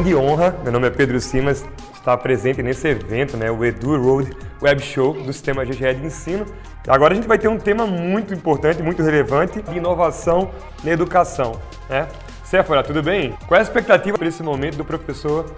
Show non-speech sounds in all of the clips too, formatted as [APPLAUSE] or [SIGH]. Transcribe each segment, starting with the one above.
grande honra, meu nome é Pedro Simas, estar presente nesse evento, né, o Edu Road Web Show do Sistema GGE de Ensino. Agora a gente vai ter um tema muito importante, muito relevante, de inovação na educação. Né? Séfora, tudo bem? Qual é a expectativa para esse momento do professor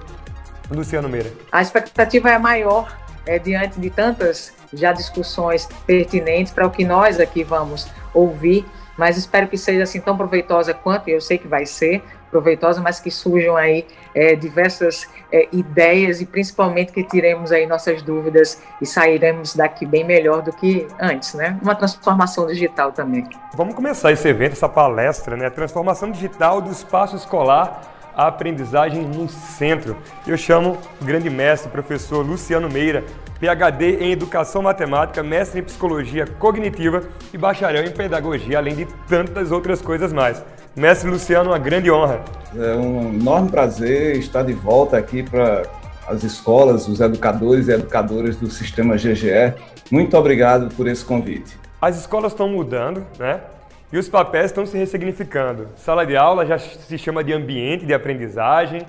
Luciano Meira? A expectativa é maior é, diante de tantas já discussões pertinentes para o que nós aqui vamos ouvir, mas espero que seja assim tão proveitosa quanto eu sei que vai ser proveitosa, mas que surjam aí é, diversas é, ideias e principalmente que tiremos aí nossas dúvidas e sairemos daqui bem melhor do que antes, né? Uma transformação digital também. Vamos começar esse evento, essa palestra, né? Transformação digital do espaço escolar a aprendizagem no centro. Eu chamo o grande mestre, professor Luciano Meira, PhD em Educação Matemática, mestre em Psicologia Cognitiva e bacharel em Pedagogia, além de tantas outras coisas mais. Mestre Luciano, uma grande honra. É um enorme prazer estar de volta aqui para as escolas, os educadores e educadoras do sistema GGE. Muito obrigado por esse convite. As escolas estão mudando, né? E os papéis estão se ressignificando. Sala de aula já se chama de ambiente de aprendizagem.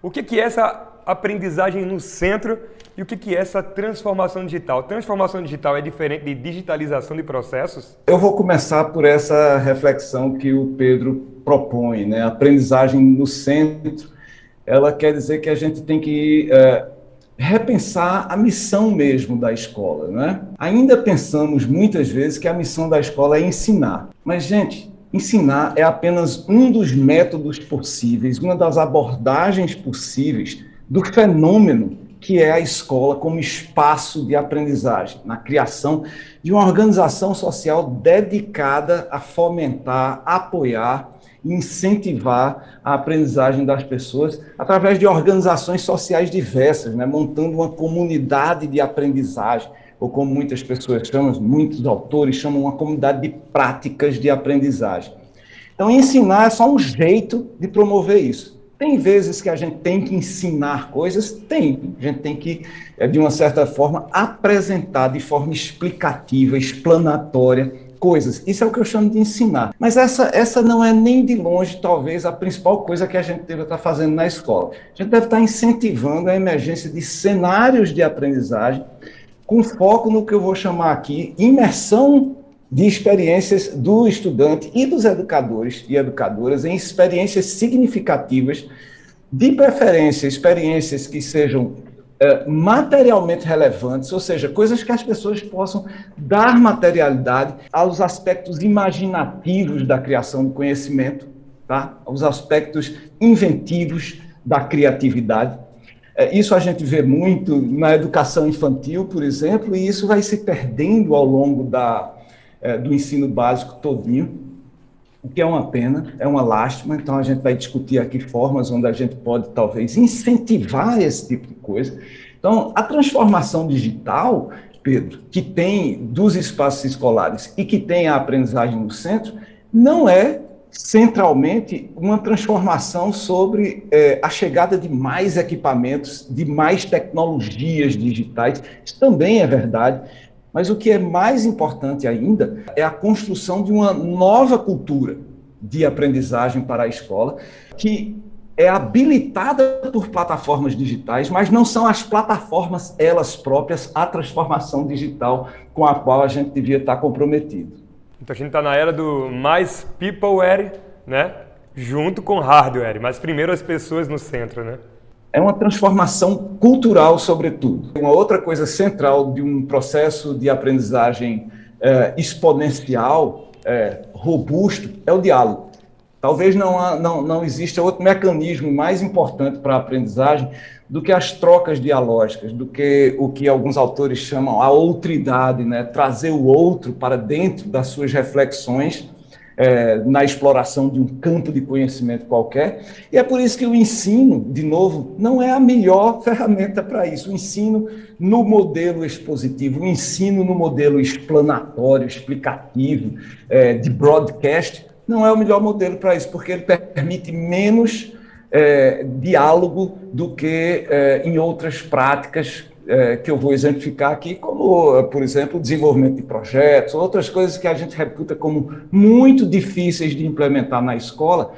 O que, que é essa aprendizagem no centro e o que, que é essa transformação digital? Transformação digital é diferente de digitalização de processos? Eu vou começar por essa reflexão que o Pedro propõe, né? Aprendizagem no centro. Ela quer dizer que a gente tem que é, repensar a missão mesmo da escola, né? Ainda pensamos muitas vezes que a missão da escola é ensinar, mas gente, ensinar é apenas um dos métodos possíveis, uma das abordagens possíveis do fenômeno que é a escola como espaço de aprendizagem, na criação de uma organização social dedicada a fomentar, apoiar incentivar a aprendizagem das pessoas através de organizações sociais diversas, né, montando uma comunidade de aprendizagem, ou como muitas pessoas chamam, muitos autores chamam, uma comunidade de práticas de aprendizagem. Então, ensinar é só um jeito de promover isso. Tem vezes que a gente tem que ensinar coisas? Tem. A gente tem que, eh, de uma certa forma, apresentar de forma explicativa, explanatória, coisas. Isso é o que eu chamo de ensinar. Mas essa, essa não é nem de longe, talvez, a principal coisa que a gente deve estar fazendo na escola. A gente deve estar incentivando a emergência de cenários de aprendizagem com foco no que eu vou chamar aqui imersão de experiências do estudante e dos educadores e educadoras em experiências significativas, de preferência, experiências que sejam materialmente relevantes, ou seja, coisas que as pessoas possam dar materialidade aos aspectos imaginativos da criação do conhecimento, tá? aos aspectos inventivos da criatividade. É, isso a gente vê muito na educação infantil, por exemplo, e isso vai se perdendo ao longo da, é, do ensino básico todinho, o que é uma pena, é uma lástima, então a gente vai discutir aqui formas onde a gente pode talvez incentivar esse tipo de coisa. Então, a transformação digital, Pedro, que tem dos espaços escolares e que tem a aprendizagem no centro, não é centralmente uma transformação sobre é, a chegada de mais equipamentos, de mais tecnologias digitais. Isso também é verdade, mas o que é mais importante ainda é a construção de uma nova cultura de aprendizagem para a escola, que é habilitada por plataformas digitais, mas não são as plataformas elas próprias a transformação digital com a qual a gente devia estar comprometido. Então a gente está na era do mais peopleware, né? Junto com hardware, mas primeiro as pessoas no centro, né? É uma transformação cultural, sobretudo. Uma outra coisa central de um processo de aprendizagem é, exponencial, é, robusto, é o diálogo. Talvez não, há, não, não exista outro mecanismo mais importante para a aprendizagem do que as trocas dialógicas, do que o que alguns autores chamam a outridade, né? trazer o outro para dentro das suas reflexões é, na exploração de um campo de conhecimento qualquer. E é por isso que o ensino, de novo, não é a melhor [LAUGHS] ferramenta para isso. O ensino no modelo expositivo, o ensino no modelo explanatório, explicativo, é, de broadcast, não é o melhor modelo para isso, porque ele permite menos é, diálogo do que é, em outras práticas é, que eu vou exemplificar aqui, como, por exemplo, desenvolvimento de projetos, outras coisas que a gente reputa como muito difíceis de implementar na escola,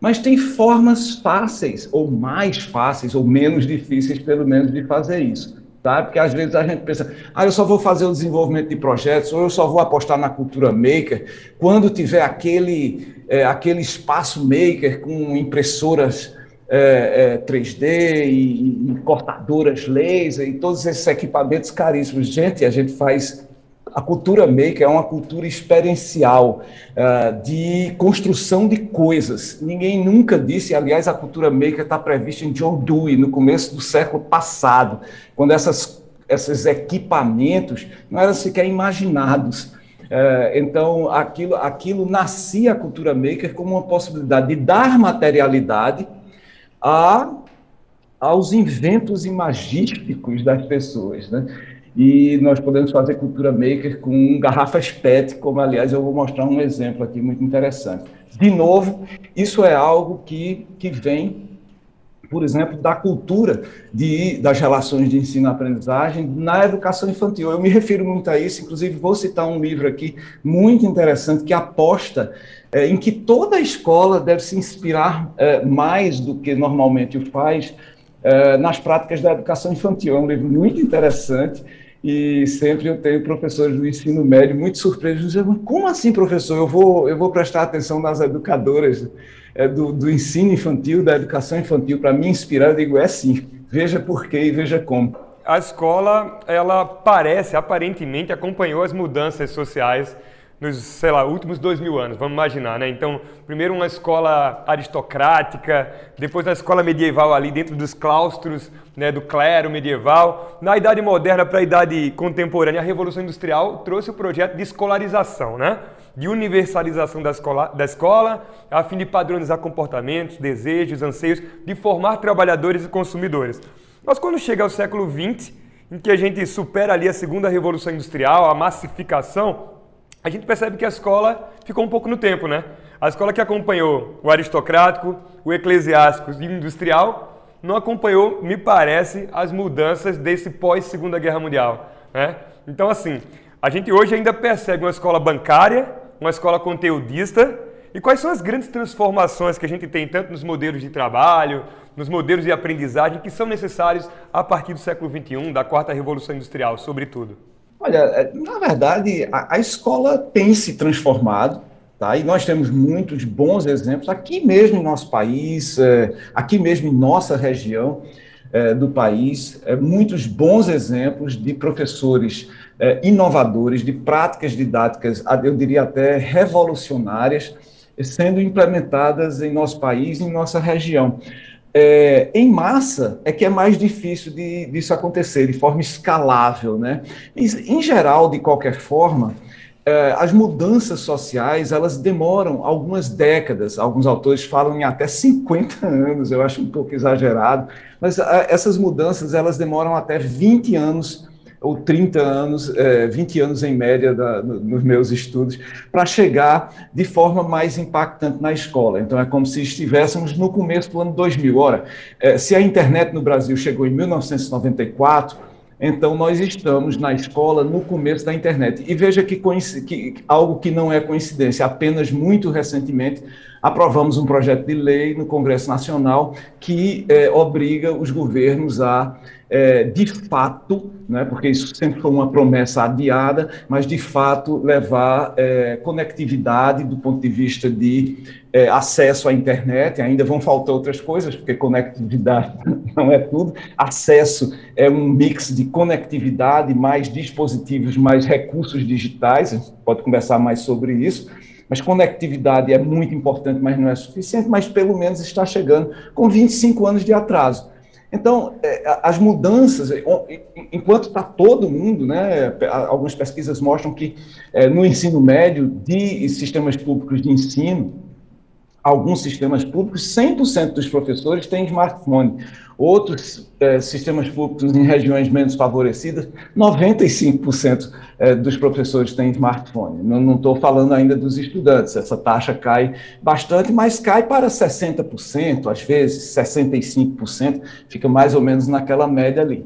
Mas tem formas fáceis, ou mais fáceis, ou menos difíceis, pelo menos, de fazer isso. Tá? Porque às vezes a gente pensa, ah, eu só vou fazer o desenvolvimento de projetos, ou eu só vou apostar na cultura maker, quando tiver aquele, é, aquele espaço maker com impressoras é, é, 3D e, e, cortadoras laser e todos esses equipamentos caríssimos. Gente, a gente faz a cultura maker é uma cultura experiencial uh, de construção de coisas. Ninguém nunca disse, aliás, a cultura maker está prevista em John Dewey, no começo do século passado, quando essas, esses equipamentos não eram sequer imaginados. Uh, então, aquilo, aquilo nascia a cultura maker como uma possibilidade de dar materialidade a, aos inventos imagísticos das pessoas. Né? E nós podemos fazer cultura maker com garrafas PET, como aliás eu vou mostrar um exemplo aqui muito interessante. De novo, isso é algo que, que vem, por exemplo, da cultura de, das relações de ensino-aprendizagem na educação infantil. Eu me refiro muito a isso, inclusive vou citar um livro aqui muito interessante que aposta é, em que toda escola deve se inspirar é, mais do que normalmente o faz é, nas práticas da educação infantil. É um livro muito interessante e sempre eu tenho professores do ensino médio muito surpresos, dizendo, como assim, professor? Eu vou, eu vou prestar atenção nas educadoras do, do ensino infantil, da educação infantil, para me inspirar? Eu digo, é sim, veja por quê e veja como. A escola, ela parece, aparentemente, acompanhou as mudanças sociais nos, sei lá, últimos dois mil anos, vamos imaginar, né? Então, primeiro uma escola aristocrática, depois uma escola medieval ali dentro dos claustros, né, do clero medieval. Na Idade Moderna para a Idade Contemporânea, a Revolução Industrial trouxe o projeto de escolarização, né? De universalização da escola, da escola, a fim de padronizar comportamentos, desejos, anseios, de formar trabalhadores e consumidores. Mas quando chega ao século XX, em que a gente supera ali a segunda revolução industrial, a massificação, a gente percebe que a escola ficou um pouco no tempo, né? A escola que acompanhou o aristocrático, o eclesiástico e o industrial não acompanhou, me parece, as mudanças desse pós-segunda guerra mundial, né? Então, assim, a gente hoje ainda percebe uma escola bancária, uma escola conteudista, e quais são as grandes transformações que a gente tem tanto nos modelos de trabalho, nos modelos de aprendizagem que são necessários a partir do século XXI, da quarta revolução industrial, sobretudo? Olha, é, na verdade, a, a escola tem se transformado, Tá? E nós temos muitos bons exemplos aqui mesmo em nosso país, é, aqui mesmo em nossa região é, do país, muitos bons exemplos de professores é, inovadores, de práticas didáticas, eu diria até revolucionárias, sendo implementadas em nosso país, em nossa região. É, em massa é que é mais difícil de, disso acontecer, de forma escalável. Né? Em geral, de qualquer forma, é, as mudanças sociais elas demoram algumas décadas. Alguns autores falam em até 50 anos, eu acho um pouco exagerado, mas é, essas mudanças elas demoram até 20 anos ou 30 anos, é, 20 anos em média da, nos meus estudos, para chegar de forma mais impactante na escola. Então, é como se estivéssemos no começo do ano 2000. Ora, é, se a internet no Brasil chegou em 1994, então nós estamos na escola no começo da internet. E veja que, que algo que não é coincidência, apenas muito recentemente aprovamos um projeto de lei no Congresso Nacional que é, obriga os governos a é, de fato, né, porque isso sempre foi uma promessa adiada, mas de fato levar é, conectividade do ponto de vista de é, acesso à internet, ainda vão faltar outras coisas, porque conectividade [LAUGHS] não é tudo, acesso é um mix de conectividade, mais dispositivos, mais recursos digitais, pode conversar mais sobre isso, mas conectividade é muito importante, mas não é suficiente, mas pelo menos está chegando com 25 anos de atraso. Então, é, as mudanças, enquanto está todo mundo, né, algumas pesquisas mostram que é, no ensino médio de sistemas públicos de ensino, alguns sistemas públicos, 100% dos professores têm smartphone. Outros é, sistemas públicos em regiões menos favorecidas, 95% é, dos professores têm smartphone. Não estou falando ainda dos estudantes, essa taxa cai bastante, mas cai para 60%, às vezes 65%, fica mais ou menos naquela média ali.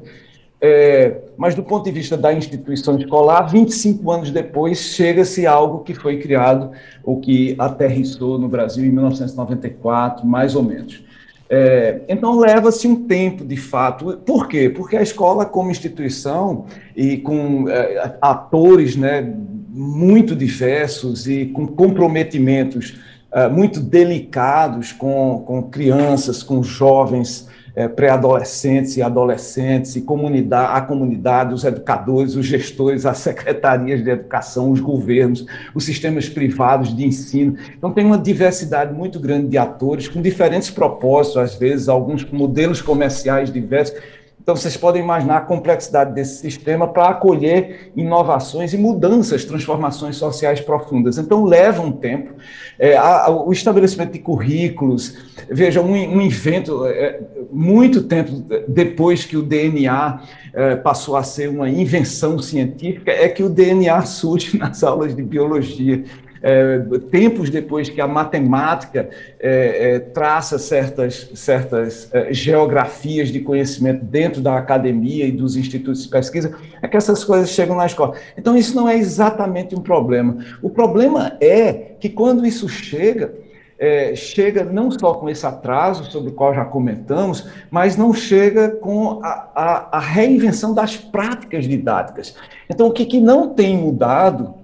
É, mas do ponto de vista da instituição escolar, 25 anos depois, chega-se a algo que foi criado, ou que aterrissou no Brasil em 1994, mais ou menos. É, então leva-se um tempo, de fato. Por quê? Porque a escola, como instituição e com é, atores né, muito diversos e com comprometimentos é, muito delicados com, com crianças, com jovens, é, pré-adolescentes e adolescentes, e comunidade, a comunidade, os educadores, os gestores, as secretarias de educação, os governos, os sistemas privados de ensino. Então, tem uma diversidade muito grande de atores, com diferentes propósitos, às vezes, alguns modelos comerciais diversos. Então, vocês podem imaginar a complexidade desse sistema para acolher inovações e mudanças, transformações sociais profundas. Então, leva um tempo. É, a, o estabelecimento de currículos, veja, um, um invento, é, muito tempo depois que o DNA é, passou a ser uma invenção científica, é que o DNA surge [LAUGHS] nas aulas de biologia é, tempos depois que a matemática é, é, traça certas, certas é, geografias de conhecimento dentro da academia e dos institutos de pesquisa, é que essas coisas chegam na escola. Então, isso não é exatamente um problema. O problema é que quando isso chega, é, chega não só com esse atraso, sobre o qual já comentamos, mas não chega com a, a, a reinvenção das práticas didáticas. Então, o que, que não tem mudado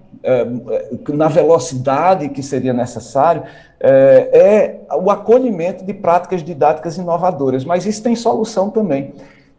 na velocidade que seria necessário, é, é o acolhimento de práticas didáticas inovadoras, mas isso tem solução também.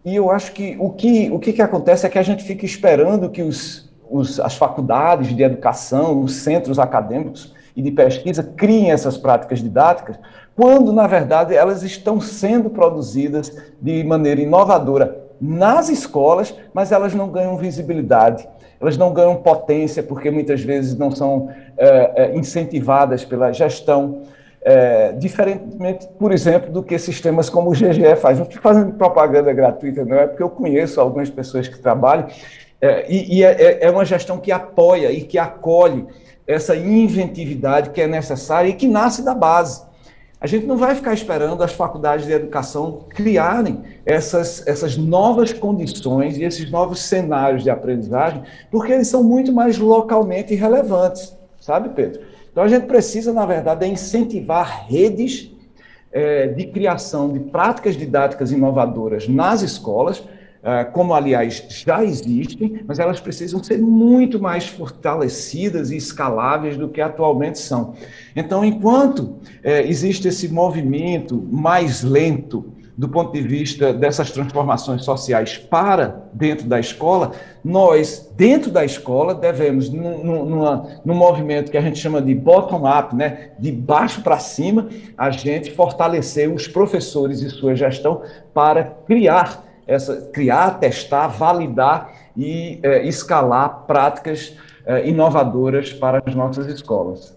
E eu acho que o que, o que, que acontece é que a gente fica esperando que os, os, as faculdades de educação, os centros acadêmicos e de pesquisa criem essas práticas didáticas, quando, na verdade, elas estão sendo produzidas de maneira inovadora nas escolas, mas elas não ganham visibilidade elas não ganham potência porque muitas vezes não são é, incentivadas pela gestão, é, diferentemente, por exemplo, do que sistemas como o GGE faz. Não estou fazendo propaganda gratuita, não é porque eu conheço algumas pessoas que trabalham, é, e, e é, é, é uma gestão que apoia e que acolhe essa inventividade que é necessária e que nasce da base. A gente não vai ficar esperando as faculdades de educação criarem essas, essas novas condições e esses novos cenários de aprendizagem, porque eles são muito mais localmente relevantes, sabe, Pedro? Então a gente precisa, na verdade, é incentivar redes é, de criação de práticas didáticas inovadoras nas escolas, como aliás já existem, mas elas precisam ser muito mais fortalecidas e escaláveis do que atualmente são. Então, enquanto é, existe esse movimento mais lento do ponto de vista dessas transformações sociais para dentro da escola, nós, dentro da escola, devemos, num, numa, num movimento que a gente chama de bottom-up, né, de baixo para cima, a gente fortalecer os professores e sua gestão para criar essa, criar, testar, validar e é, escalar práticas é, inovadoras para as nossas escolas.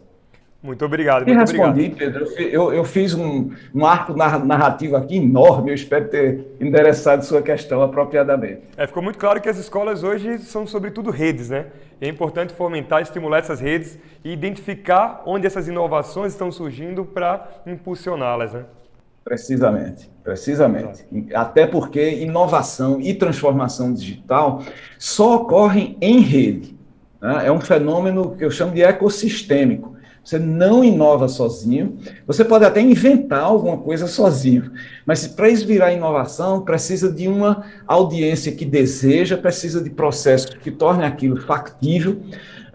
Muito obrigado. Muito respondi, obrigado. Pedro. Eu, eu fiz um, um, arco narrativo aqui enorme. Eu espero ter endereçado sua questão apropriadamente. É, ficou muito claro que as escolas hoje são, sobretudo, redes, né? É importante fomentar, estimular essas redes e identificar onde essas inovações estão surgindo para impulsioná-las, né? Precisamente, precisamente. Até porque inovação e transformação digital só ocorrem em rede. Né? É um fenômeno que eu chamo de ecossistêmico. Você não inova sozinho, você pode até inventar alguma coisa sozinho, mas para isso virar inovação, precisa de uma audiência que deseja, precisa de processos que tornem aquilo factível,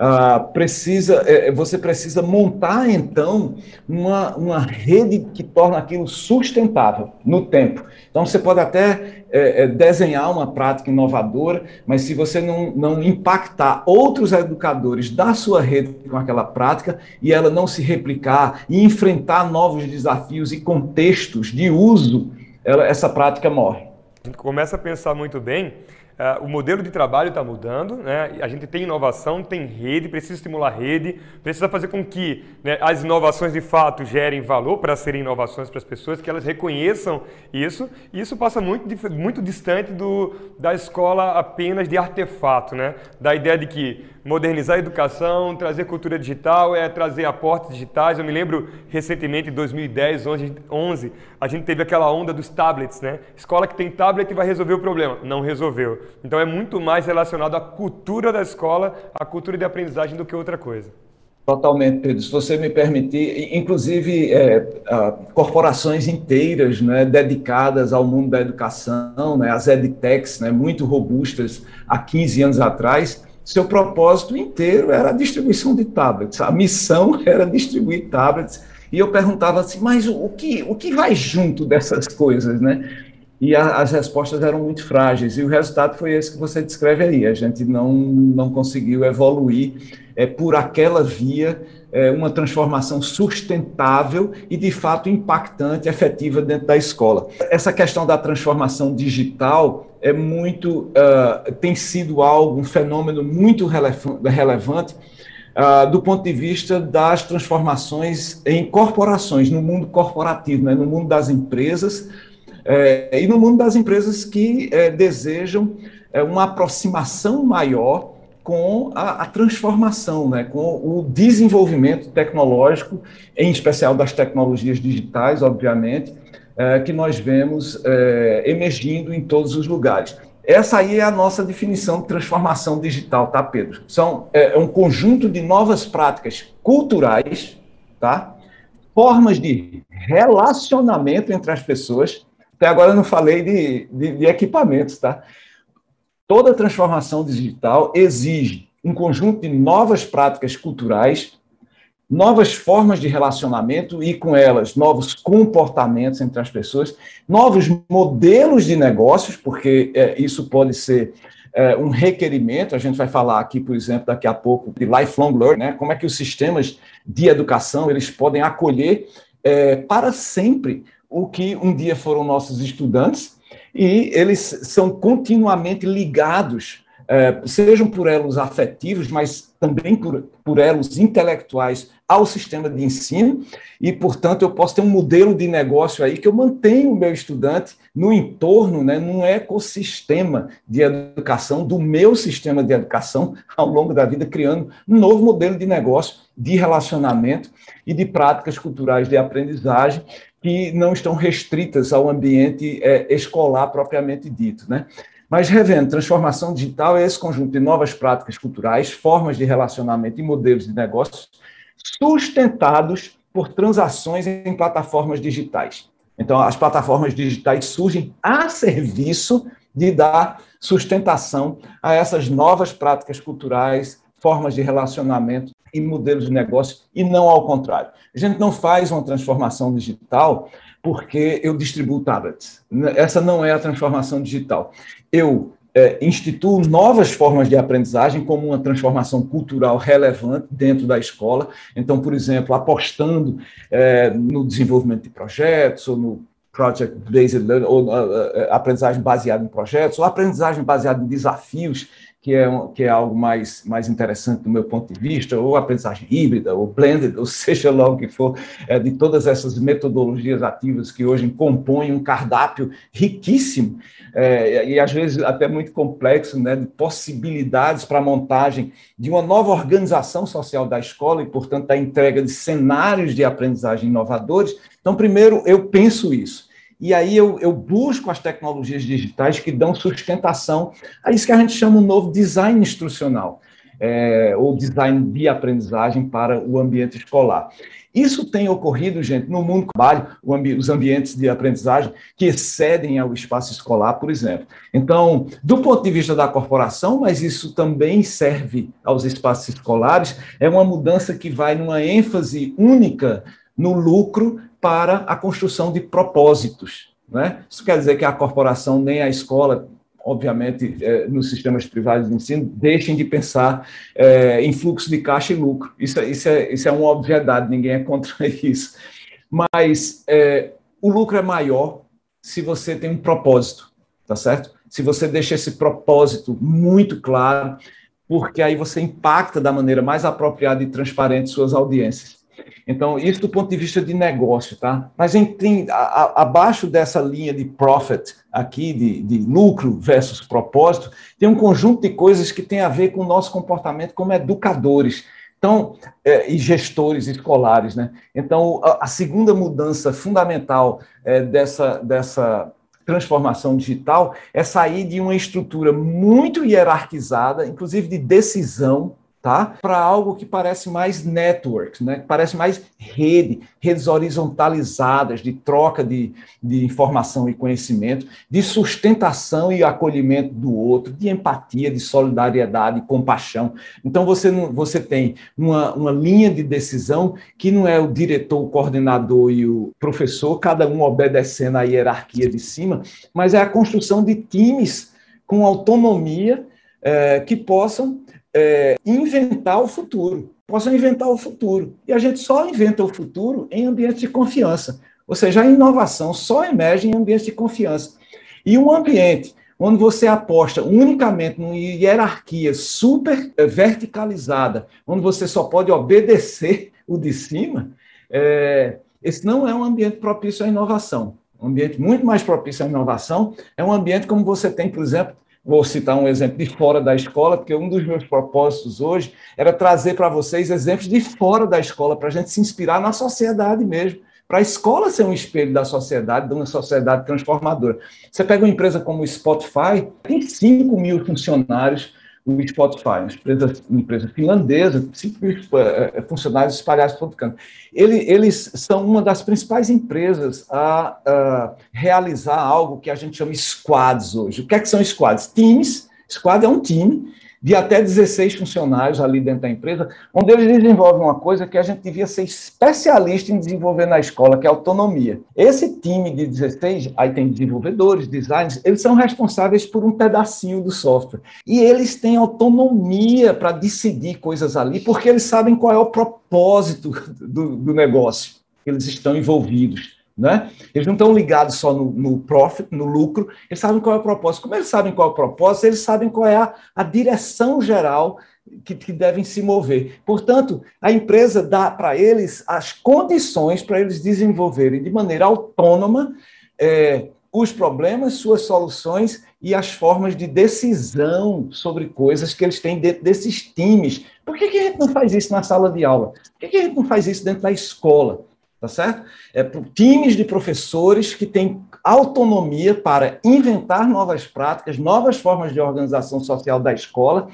ah, precisa, é, é, você precisa montar, então, uma, uma rede que torna aquilo sustentável no tempo. Então, você pode até é, é, desenhar uma prática inovadora, mas se você não, não impactar outros educadores da sua rede com aquela prática e ela não se replicar e enfrentar novos desafios e contextos de uso, ela, essa prática morre. A gente começa a pensar muito bem o modelo de trabalho está mudando, né? a gente tem inovação, tem rede, precisa estimular rede, precisa fazer com que né, as inovações de fato gerem valor para serem inovações para as pessoas, que elas reconheçam isso, e isso passa muito, muito distante do, da escola apenas de artefato, né? da ideia de que modernizar a educação, trazer cultura digital, é trazer aportes digitais. Eu me lembro recentemente, em 2010, 11, a gente teve aquela onda dos tablets, né? Escola que tem tablet vai resolver o problema. Não resolveu. Então é muito mais relacionado à cultura da escola, à cultura de aprendizagem do que outra coisa. Totalmente, Pedro. Se você me permitir, inclusive é, corporações inteiras né, dedicadas ao mundo da educação, né, as edtechs, né, muito robustas há 15 anos atrás, seu propósito inteiro era a distribuição de tablets. A missão [LAUGHS] era distribuir tablets. E eu perguntava assim, mas o que, o que vai junto dessas coisas, né? E a, as respostas eram muito frágeis. E o resultado foi esse que você descreve aí. A gente não, não conseguiu evoluir é, por aquela via é, uma transformação sustentável e, de fato, impactante, efetiva dentro da escola. Essa questão da transformação digital é muito, uh, tem sido algo, um fenômeno muito relevante uh, do ponto de vista das transformações em corporações, no mundo corporativo, né, no mundo das empresas, é, e no mundo das empresas que é, desejam é, uma aproximação maior com a, a, transformação, né, com o desenvolvimento tecnológico, em especial das tecnologias digitais, obviamente, é, que nós vemos é, emergindo em todos os lugares. Essa aí é a nossa definição de transformação digital, tá, Pedro? São é, é um conjunto de novas práticas culturais, tá? Formas de relacionamento entre as pessoas. Até agora eu não falei de, de, de equipamentos, tá? Toda transformação digital exige um conjunto de novas práticas culturais, novas formas de relacionamento e, com elas, novos comportamentos entre as pessoas, novos modelos de negócios, porque é, isso pode ser é, um requerimento. A gente vai falar aqui, por exemplo, daqui a pouco, de lifelong learning, né? como é que os sistemas de educação eles podem acolher é, para sempre o que um dia foram nossos estudantes e eles são continuamente ligados, é, sejam por elos afetivos, mas também por, por elos intelectuais ao sistema de ensino, e, portanto, eu posso ter um modelo de negócio aí que eu mantenho o meu estudante no entorno, né, num ecossistema de educação, do meu sistema de educação, ao longo da vida, criando um novo modelo de negócio, de relacionamento e de práticas culturais de aprendizagem que não estão restritas ao ambiente é, escolar propriamente dito, né? Mas, revendo, transformação digital é esse conjunto de novas práticas culturais, formas de relacionamento e modelos de negócios sustentados por transações em plataformas digitais. Então, as plataformas digitais surgem a serviço de dar sustentação a essas novas práticas culturais, formas de relacionamento e modelos de negócio, e não ao contrário. A gente não faz uma transformação digital porque eu distribuo tablets. Essa não é a transformação digital. Eu é, instituo novas formas de aprendizagem como uma transformação cultural relevante dentro da escola. Então, por exemplo, apostando é, no desenvolvimento de projetos ou no project based learning, ou uh, aprendizagem baseada em projetos, ou aprendizagem baseada em desafios que é, que é algo mais, mais interessante do meu ponto de vista, ou aprendizagem híbrida, ou blended, [LAUGHS] ou seja lá o que for, é, de todas essas metodologias ativas que hoje compõem um cardápio riquíssimo, é, e às vezes até muito complexo, né, de possibilidades para a montagem de uma nova organização social da escola e, portanto, da entrega de cenários de aprendizagem inovadores. Então, primeiro, eu penso isso. E aí eu, eu, busco as tecnologias digitais que dão sustentação a isso que a gente chama um novo design instrucional, é, ou design de aprendizagem para o ambiente escolar. Isso tem ocorrido, gente, no mundo do trabalho, os ambientes de aprendizagem que excedem ao espaço escolar, por exemplo. Então, do ponto de vista da corporação, mas isso também serve aos espaços escolares, é uma mudança que vai numa ênfase única no lucro para a construção de propósitos. Né? Isso quer dizer que a corporação nem a escola, obviamente, é, nos sistemas privados de ensino, deixem de pensar é, em fluxo de caixa e lucro. Isso, isso, é, isso é uma obviedade, ninguém é contra [LAUGHS] isso. Mas é, o lucro é maior se você tem um propósito, tá certo? Se você deixa esse propósito muito claro, porque aí você impacta da maneira mais apropriada e transparente suas audiências. Então, isso do ponto de vista de negócio, tá? Mas em, a, a, abaixo dessa linha de profit aqui, de, de, lucro versus propósito, tem um conjunto de coisas que tem a ver com o nosso comportamento como educadores. Então, e gestores escolares, né? Então, a, a segunda mudança fundamental é, dessa, dessa transformação digital é sair de uma estrutura muito hierarquizada, inclusive de decisão, tá? Para algo que parece mais network, né? Parece mais rede, redes horizontalizadas de troca de, de informação e conhecimento, de sustentação e acolhimento do outro, de empatia, de solidariedade, compaixão. Então você não, você tem uma, uma linha de decisão que não é o diretor, o coordenador e o professor, cada um obedecendo à hierarquia de cima, mas é a construção de times com autonomia é, que possam é, inventar o futuro, possam inventar o futuro. E a gente só inventa o futuro em ambiente de confiança. Ou seja, a inovação só emerge em ambiente de confiança. E um ambiente onde você aposta unicamente numa hierarquia super é, verticalizada, onde você só pode obedecer o de cima, é, esse não é um ambiente propício à inovação. Um ambiente muito mais propício à inovação é um ambiente como você tem, por exemplo, Vou citar um exemplo de fora da escola, porque um dos meus propósitos hoje era trazer para vocês exemplos de fora da escola, para a gente se inspirar na sociedade mesmo, para a escola ser um espelho da sociedade, de uma sociedade transformadora. Você pega uma empresa como o Spotify, tem 5 mil funcionários, o Spotify, uma empresa, empresa finlandesa, cinco mil eh, eh, funcionários espalhados por todo canto. Ele, eles são uma das principais empresas a, a, realizar algo que a gente chama squads hoje. O que, é que são squads? Teams. Squad é um time de até 16 funcionários ali dentro da empresa, onde eles desenvolvem uma coisa que a gente devia ser especialista em desenvolver na escola, que é autonomia. Esse time de 16, aí tem desenvolvedores, designers, eles são responsáveis por um pedacinho do software. E eles têm autonomia para decidir coisas ali, porque eles sabem qual é o propósito do, do negócio eles estão envolvidos. Né? Eles não estão ligados só no, no, profit, no lucro, eles sabem qual é o propósito. Como eles sabem qual é o propósito, eles sabem qual é a, a direção geral que, que, devem se mover. Portanto, a empresa dá para eles as condições para eles desenvolverem de maneira autônoma é, os problemas, suas soluções e as formas de decisão sobre coisas que eles têm dentro desses times. Por que, que a gente não faz isso na sala de aula? Por que, que a gente não faz isso dentro da escola? Tá certo? É times de professores que têm autonomia para inventar novas práticas, novas formas de organização social da escola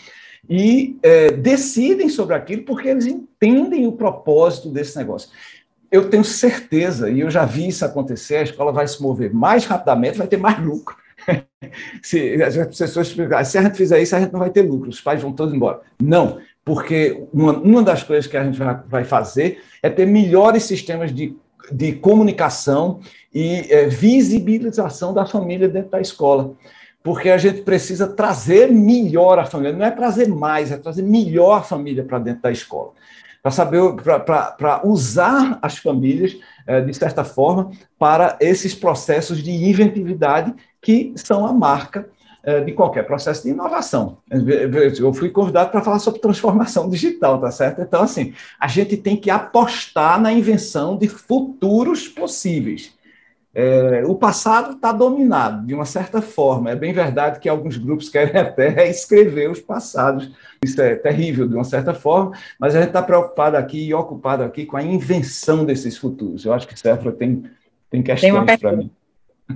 e é, decidem sobre aquilo porque eles entendem o propósito desse negócio. Eu tenho certeza, e eu já vi isso acontecer, a escola vai se mover mais rapidamente, vai ter mais lucro. [LAUGHS] se as pessoas se a gente fizer isso, a gente não vai ter lucro, os pais vão todos embora. Não, porque uma, uma das coisas que a gente vai, vai fazer é ter melhores sistemas de, de comunicação e é, visibilização da família dentro da escola. Porque a gente precisa trazer melhor a família, não é trazer mais, é trazer melhor a família para dentro da escola. Para saber, para usar as famílias, é, de certa forma, para esses processos de inventividade que são a marca de qualquer processo de inovação. Eu fui convidado para falar sobre transformação digital, tá certo? Então, assim, a gente tem que apostar na invenção de futuros possíveis. É, o passado está dominado, de uma certa forma. É bem verdade que alguns grupos querem [LAUGHS] até escrever os passados. Isso é terrível, de uma certa forma, mas a gente está preocupado aqui e ocupado aqui com a invenção desses futuros. Eu acho que Sefra tem, tem questões para mim.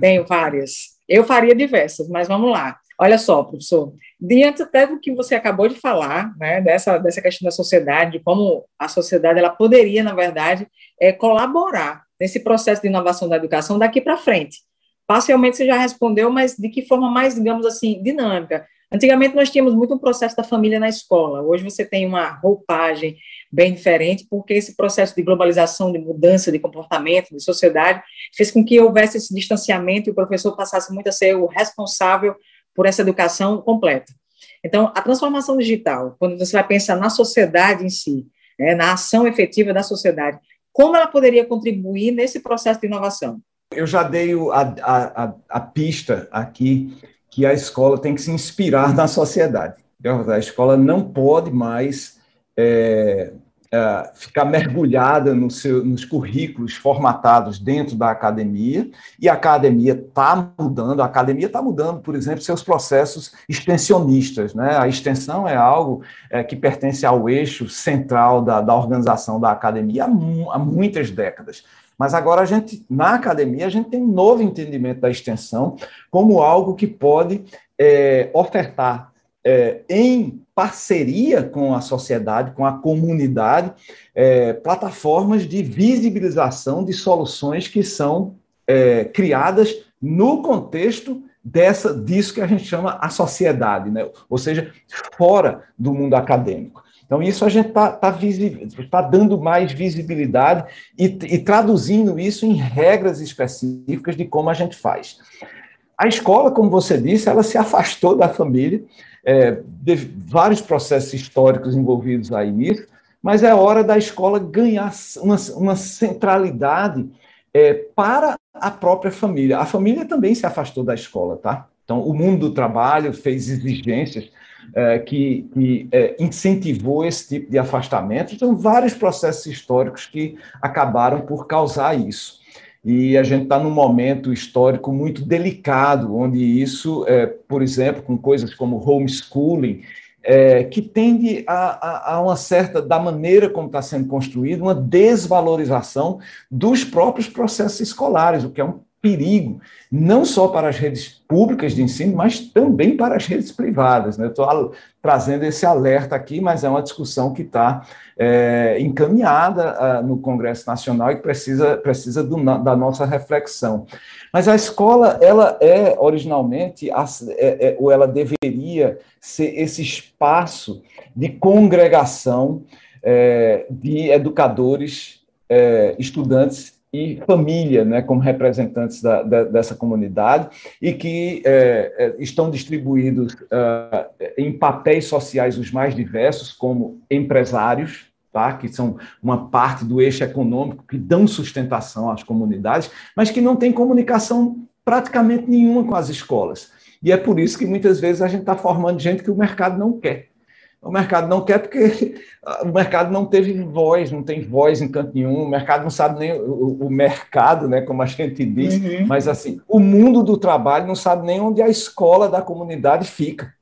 Tenho várias. Eu faria diversas, mas vamos lá. Olha só, professor, diante até do que você acabou de falar, né, dessa, dessa questão da sociedade, de como a sociedade ela poderia, na verdade, é, colaborar nesse processo de inovação da educação daqui para frente. Parcialmente você já respondeu, mas de que forma mais, digamos assim, dinâmica? Antigamente nós tínhamos muito um processo da família na escola, hoje você tem uma roupagem bem diferente, porque esse processo de globalização, de mudança de comportamento, de sociedade, fez com que houvesse esse distanciamento e o professor passasse muito a ser o responsável por essa educação completa. Então, a transformação digital, quando você vai pensar na sociedade em si, né, na ação efetiva da sociedade, como ela poderia contribuir nesse processo de inovação? Eu já dei a, a, a pista aqui que a escola tem que se inspirar na sociedade. A escola não pode mais é, é, ficar mergulhada no seu, nos currículos formatados dentro da academia, e a academia está mudando, a academia está mudando, por exemplo, seus processos extensionistas. Né? A extensão é algo é, que pertence ao eixo central da, da organização da academia há, há muitas décadas Mas agora a gente, na academia, a gente tem um novo entendimento da extensão como algo que pode é, ofertar é, em parceria com a sociedade, com a comunidade, é, plataformas de visibilização de soluções que são é, criadas no contexto dessa disso que a gente chama a sociedade, né? ou seja, fora do mundo acadêmico. Então, isso a gente está tá, tá dando mais visibilidade e, e traduzindo isso em regras específicas de como a gente faz. A escola, como você disse, ela se afastou da família, é, vários processos históricos envolvidos aí mas é hora da escola ganhar uma, uma centralidade é, para a própria família. A família também se afastou da escola, tá? Então, o mundo do trabalho fez exigências é, que, que é, incentivou esse tipo de afastamento. Então, vários processos históricos que acabaram por causar isso. E a gente está num momento histórico muito delicado, onde isso, é, por exemplo, com coisas como homeschooling, é, que tende a, a, a, uma certa, da maneira como está sendo construído, uma desvalorização dos próprios processos escolares, o que é um perigo, não só para as redes públicas de ensino, mas também para as redes privadas. Né? Estou trazendo esse alerta aqui, mas é uma discussão que está é, encaminhada uh, no Congresso Nacional e precisa, precisa do, da nossa reflexão. Mas a escola, ela é originalmente, é, é, ou ela deveria ser esse espaço de congregação é, de educadores, é, estudantes e família, né, como representantes da, da, dessa comunidade, e que é, é estão distribuídos uh, em papéis sociais os mais diversos, como empresários, tá, que são uma parte do eixo econômico, que dão sustentação às comunidades, mas que não têm comunicação praticamente nenhuma com as escolas. E é por isso que muitas vezes a gente está formando gente que o mercado não quer. O mercado não quer porque [LAUGHS] o mercado não teve voz, não tem voz em canto nenhum, o mercado não sabe nem o, o mercado, né, como a gente diz, uhum. mas assim, o mundo do trabalho não sabe nem onde a escola da comunidade fica,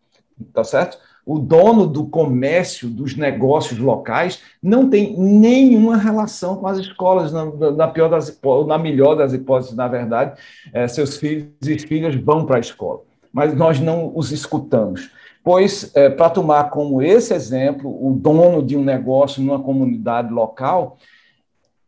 tá certo? O dono do comércio, dos negócios locais, não tem nenhuma relação com as escolas, na, na pior das na melhor das hipóteses, na verdade, é, seus filhos e filhas vão para a escola, mas nós não os escutamos pois, é, para tomar como esse exemplo, o dono de um negócio numa comunidade local,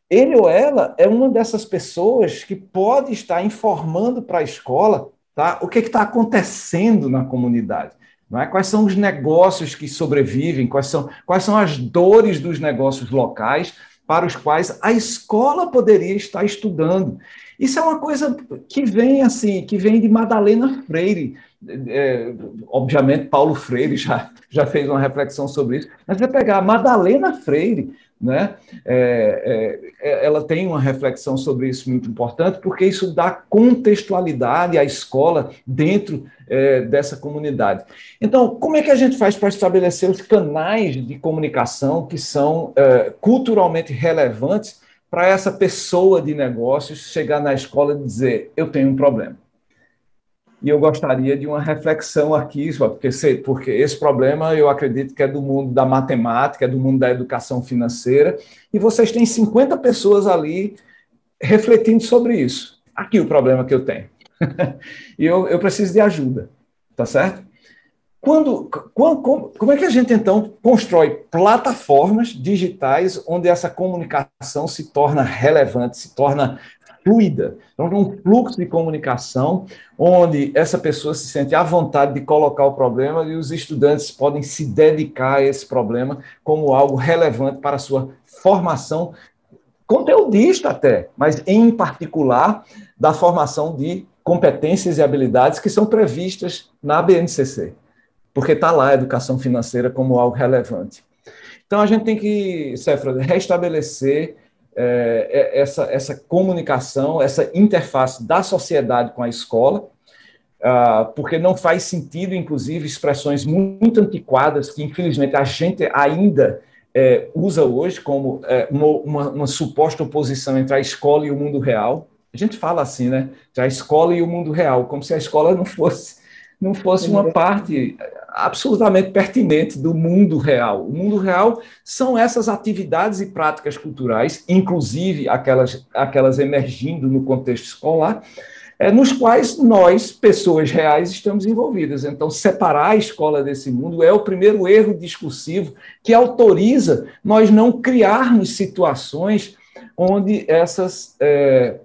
ele ou ela é uma dessas pessoas que pode estar informando para a escola tá, o que está acontecendo na comunidade. Não é? Quais são os negócios que sobrevivem, quais são, quais são as dores dos negócios locais para os quais a escola poderia estar estudando. Isso é uma coisa que vem assim, que vem de Madalena Freire, é, obviamente, Paulo Freire já, já fez uma reflexão sobre isso, mas você pegar a Madalena Freire, né, é, é, é, ela tem uma reflexão sobre isso muito importante, porque isso dá contextualidade à escola dentro é, dessa comunidade. Então, como é que a gente faz para estabelecer os canais de comunicação que são é, culturalmente relevantes para essa pessoa de negócios chegar na escola e dizer: eu tenho um problema? E eu gostaria de uma reflexão aqui, porque, porque esse problema eu acredito que é do mundo da matemática, é do mundo da educação financeira, e vocês têm 50 pessoas ali refletindo sobre isso. Aqui o problema que eu tenho. [LAUGHS] e eu, eu preciso de ajuda, tá certo? Quando, quando, como é que a gente, então, constrói plataformas digitais onde essa comunicação se torna relevante, se torna fluida. Então, um fluxo de comunicação onde essa pessoa se sente à vontade de colocar o problema e os estudantes podem se dedicar a esse problema como algo relevante para a sua formação conteudista até, mas em particular da formação de competências e habilidades que são previstas na BNCC, porque está lá a educação financeira como algo relevante. Então a gente tem que, Cefra, restabelecer é, é, essa, essa comunicação, essa interface da sociedade com a escola, uh, porque não faz sentido, inclusive, expressões muito antiquadas que, infelizmente, a gente ainda é, usa hoje como é, uma, uma, uma, suposta oposição entre a escola e o mundo real. A gente fala assim, né? Entre a escola e o mundo real, como se a escola não fosse, não fosse uma parte absolutamente pertinente do mundo real. O mundo real são essas atividades e práticas culturais, inclusive aquelas, aquelas emergindo no contexto escolar, é, nos quais nós, pessoas reais, estamos envolvidas. Então, separar a escola desse mundo é o primeiro erro discursivo que autoriza nós não criarmos situações onde essas é,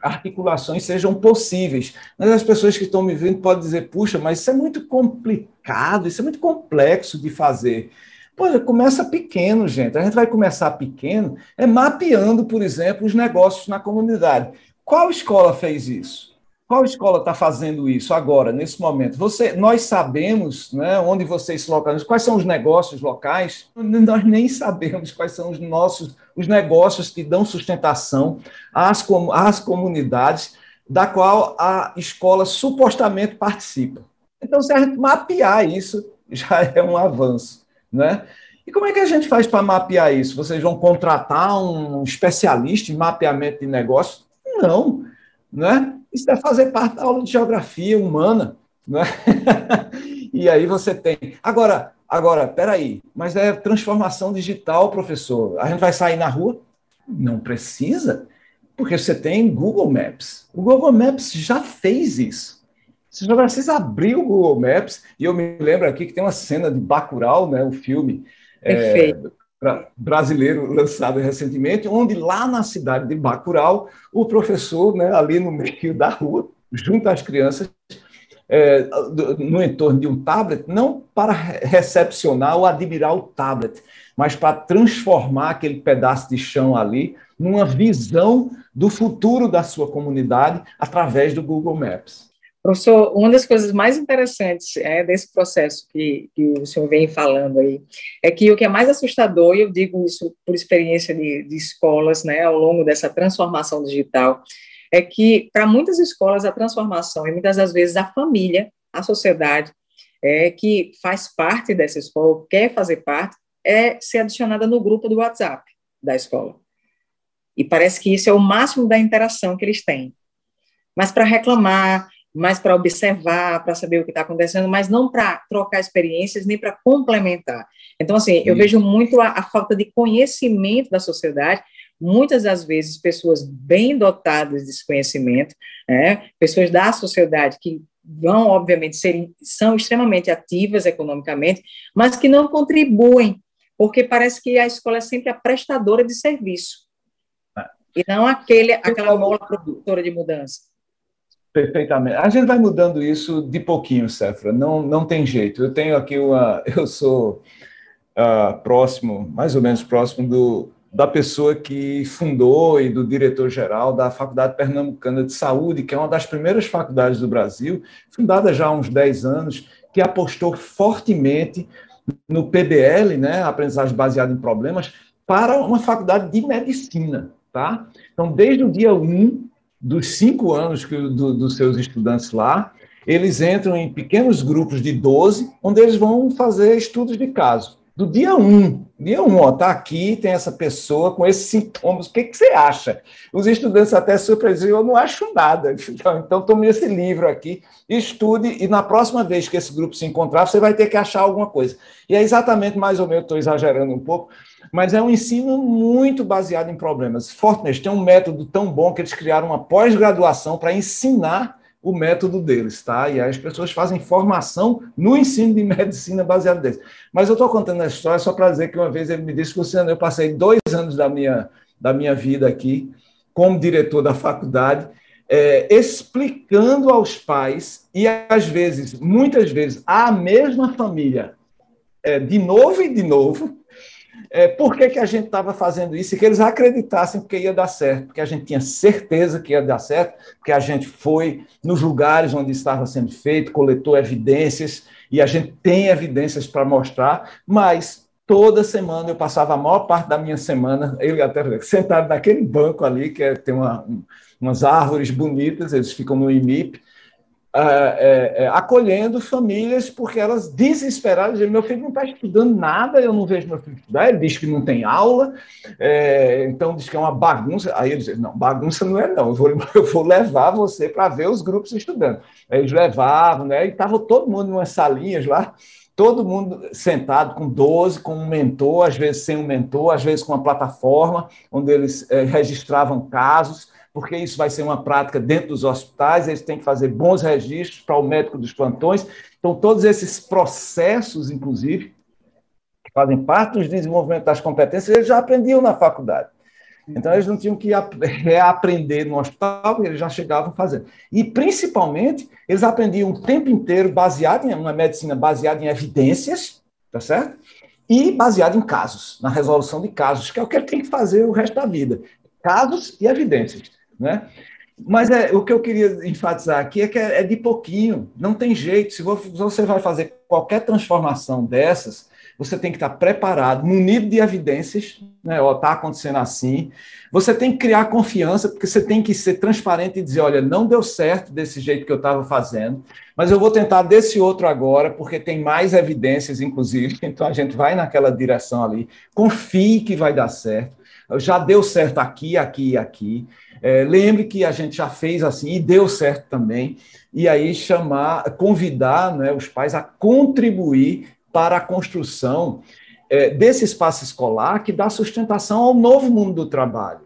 articulações sejam possíveis. Mas as pessoas que estão me vendo podem dizer, puxa, mas isso é muito complicado, isso é muito complexo de fazer. Pô, começa pequeno, gente. A gente vai começar pequeno, é mapeando, por exemplo, os negócios na comunidade. Qual escola fez isso? Qual escola está fazendo isso agora, nesse momento? Você, nós sabemos né, onde vocês se localizam, quais são os negócios locais, nós nem sabemos quais são os nossos os negócios que dão sustentação às, às comunidades da qual a escola supostamente participa. Então, se a gente mapear isso, [LAUGHS] já é um avanço. Né? E como é que a gente faz para mapear isso? Vocês vão contratar um especialista em mapeamento de negócios? Não. Né? Isso é fazer parte da aula de geografia humana. Né? [LAUGHS] e aí você tem. Agora, agora, peraí, mas é transformação digital, professor. A gente vai sair na rua? Não precisa, porque você tem Google Maps. O Google Maps já fez isso. Você só precisa abrir o Google Maps, e eu me lembro aqui que tem uma cena de Bacurau, né, o filme é, brasileiro lançado recentemente, onde lá na cidade de Bacurau, o professor, né, ali no meio da rua, junto às crianças, é, no entorno de um tablet, não para recepcionar ou admirar o tablet, mas para transformar aquele pedaço de chão ali numa visão do futuro da sua comunidade através do Google Maps. Professor, uma das coisas mais interessantes é, desse processo que, que, o senhor vem falando aí, é que o que é mais assustador, e eu digo isso por experiência de, de escolas, né, ao longo dessa transformação digital, é que para muitas escolas a transformação, e muitas das vezes a família, a sociedade, é, que faz parte dessa escola, quer fazer parte, é ser adicionada no grupo do WhatsApp da escola. E parece que isso é o máximo da interação que eles têm. Mas para reclamar, mais para observar, para saber o que está acontecendo, mas não para trocar experiências nem para complementar. Então, assim, eu vejo muito a, a, falta de conhecimento da sociedade muitas das vezes pessoas bem dotadas desse conhecimento, né, pessoas da sociedade que vão, obviamente, ser, são extremamente ativas economicamente, mas que não contribuem, porque parece que a escola é sempre a prestadora de serviço, é. e não aquele, aquela mola produtora de mudança. Perfeitamente. A gente vai mudando isso de pouquinho, Cefra, não, não tem jeito. Eu tenho aqui uma. [LAUGHS] Eu sou uh, próximo, mais ou menos próximo do da pessoa que fundou e do diretor-geral da Faculdade Pernambucana de Saúde, que é uma das primeiras faculdades do Brasil, fundada já há uns 10 anos, que apostou fortemente no PBL, né, aprendizagem baseada em problemas, para uma faculdade de medicina. Tá? Então, desde o dia 1 dos cinco anos que, do, dos seus estudantes lá, eles entram em pequenos grupos de 12, onde eles vão fazer estudos de caso do dia 1. Um. Dia 1, um, ó, tá aqui, tem essa pessoa com esses sintomas, o que, que você acha? Os estudantes até surpreendem, eu não acho nada. [LAUGHS] Então, então, tome esse livro aqui, estude, e na próxima vez que esse grupo se encontrar, você vai ter que achar alguma coisa. E é exatamente mais ou menos, estou exagerando um pouco, mas é um ensino muito baseado em problemas. Fortnite tem um método tão bom que eles criaram uma pós-graduação para ensinar o método deles, tá? E as pessoas fazem formação no ensino de [LAUGHS] medicina baseado neles. Mas eu estou contando essa história só para dizer que uma vez ele me disse, Luciano, eu passei dois anos da minha, da minha vida aqui como diretor da faculdade, é, explicando aos pais, e às vezes, muitas vezes, à mesma família, é, de novo e de novo, é, por que, que a gente estava fazendo isso e que eles acreditassem que ia dar certo, porque a gente tinha certeza que ia dar certo, porque a gente foi nos lugares onde estava sendo feito, coletou evidências, e a gente tem evidências para mostrar, mas toda semana eu passava a maior parte da minha semana, ele até sentado naquele banco ali, que é, tem uma, umas árvores bonitas, eles ficam no IMIP, é, é, acolhendo famílias porque elas desesperadas dizem, meu filho não está estudando nada, eu não vejo meu filho estudar, ele diz que não tem aula, é, então diz que é uma bagunça. Aí ele diz, não, bagunça não é não, eu vou, [LAUGHS] eu vou levar você para ver os grupos estudando. Aí eles levavam, né, e estava todo mundo em umas salinhas lá, todo mundo sentado com 12, com um mentor, às vezes sem um mentor, às vezes com uma plataforma, onde eles é, registravam casos, porque isso vai ser uma prática dentro dos hospitais, eles têm que fazer bons registros para o médico dos plantões. Então, todos esses processos, inclusive, que fazem parte do desenvolvimento das competências, eles já aprendiam na faculdade. Então, eles não tinham que reaprender no hospital, eles já chegavam fazendo. E, principalmente, eles aprendiam o tempo inteiro baseado em uma medicina baseada em evidências, tá certo? E baseado em casos, na resolução de casos, que é o que ele tem que fazer o resto da vida. Casos e evidências. Né? Mas é, o que eu queria enfatizar aqui é que é, é de pouquinho, não tem jeito. Se você vai fazer qualquer transformação dessas, você tem que estar preparado, munido de evidências, né? está acontecendo assim. Você tem que criar confiança, porque você tem que ser transparente e dizer: olha, não deu certo desse jeito que eu estava fazendo, mas eu vou tentar desse outro agora, porque tem mais evidências, inclusive. [LAUGHS] Então a gente vai naquela direção ali. Confie que vai dar certo. Já deu certo aqui, aqui e aqui. É, lembre que a gente já fez assim e deu certo também. E aí chamar, convidar né, os pais a contribuir para a construção é, desse espaço escolar que dá sustentação ao novo mundo do trabalho.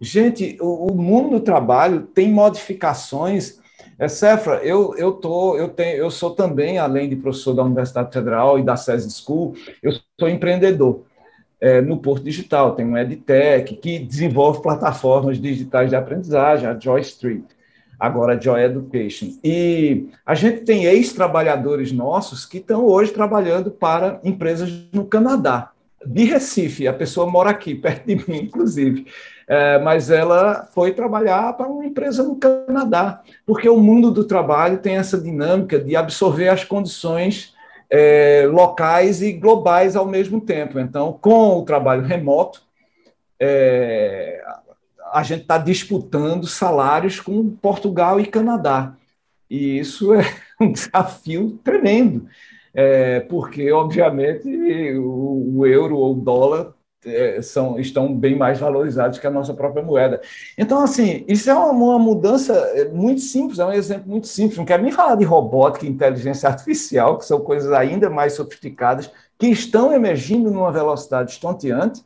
Gente, o, o mundo do trabalho tem modificações. É, Cefra, eu, eu, tô, eu, tenho, eu sou também, além de professor da Universidade Federal e da SES School, eu sou empreendedor é, no Porto Digital, tem um EdTech que desenvolve plataformas digitais de aprendizagem, a Joy Street, agora a Joy Education. E a gente tem ex-trabalhadores nossos que estão hoje trabalhando para empresas no Canadá, de Recife, a pessoa mora aqui, [LAUGHS] perto de mim, inclusive. É, mas ela foi trabalhar para uma empresa no Canadá, porque o mundo do trabalho tem essa dinâmica de absorver as condições é, locais e globais ao mesmo tempo. Então, com o trabalho remoto, é, a gente está disputando salários com Portugal e Canadá. E isso é [LAUGHS] um desafio tremendo, é, porque, obviamente, o, o euro ou o dólar são, estão bem mais valorizados que a nossa própria moeda. Então, assim, isso é uma, uma, mudança é, muito simples, é um exemplo muito simples. Não quero nem falar de robótica e inteligência artificial, que são coisas ainda mais sofisticadas, que estão emergindo numa velocidade estonteante,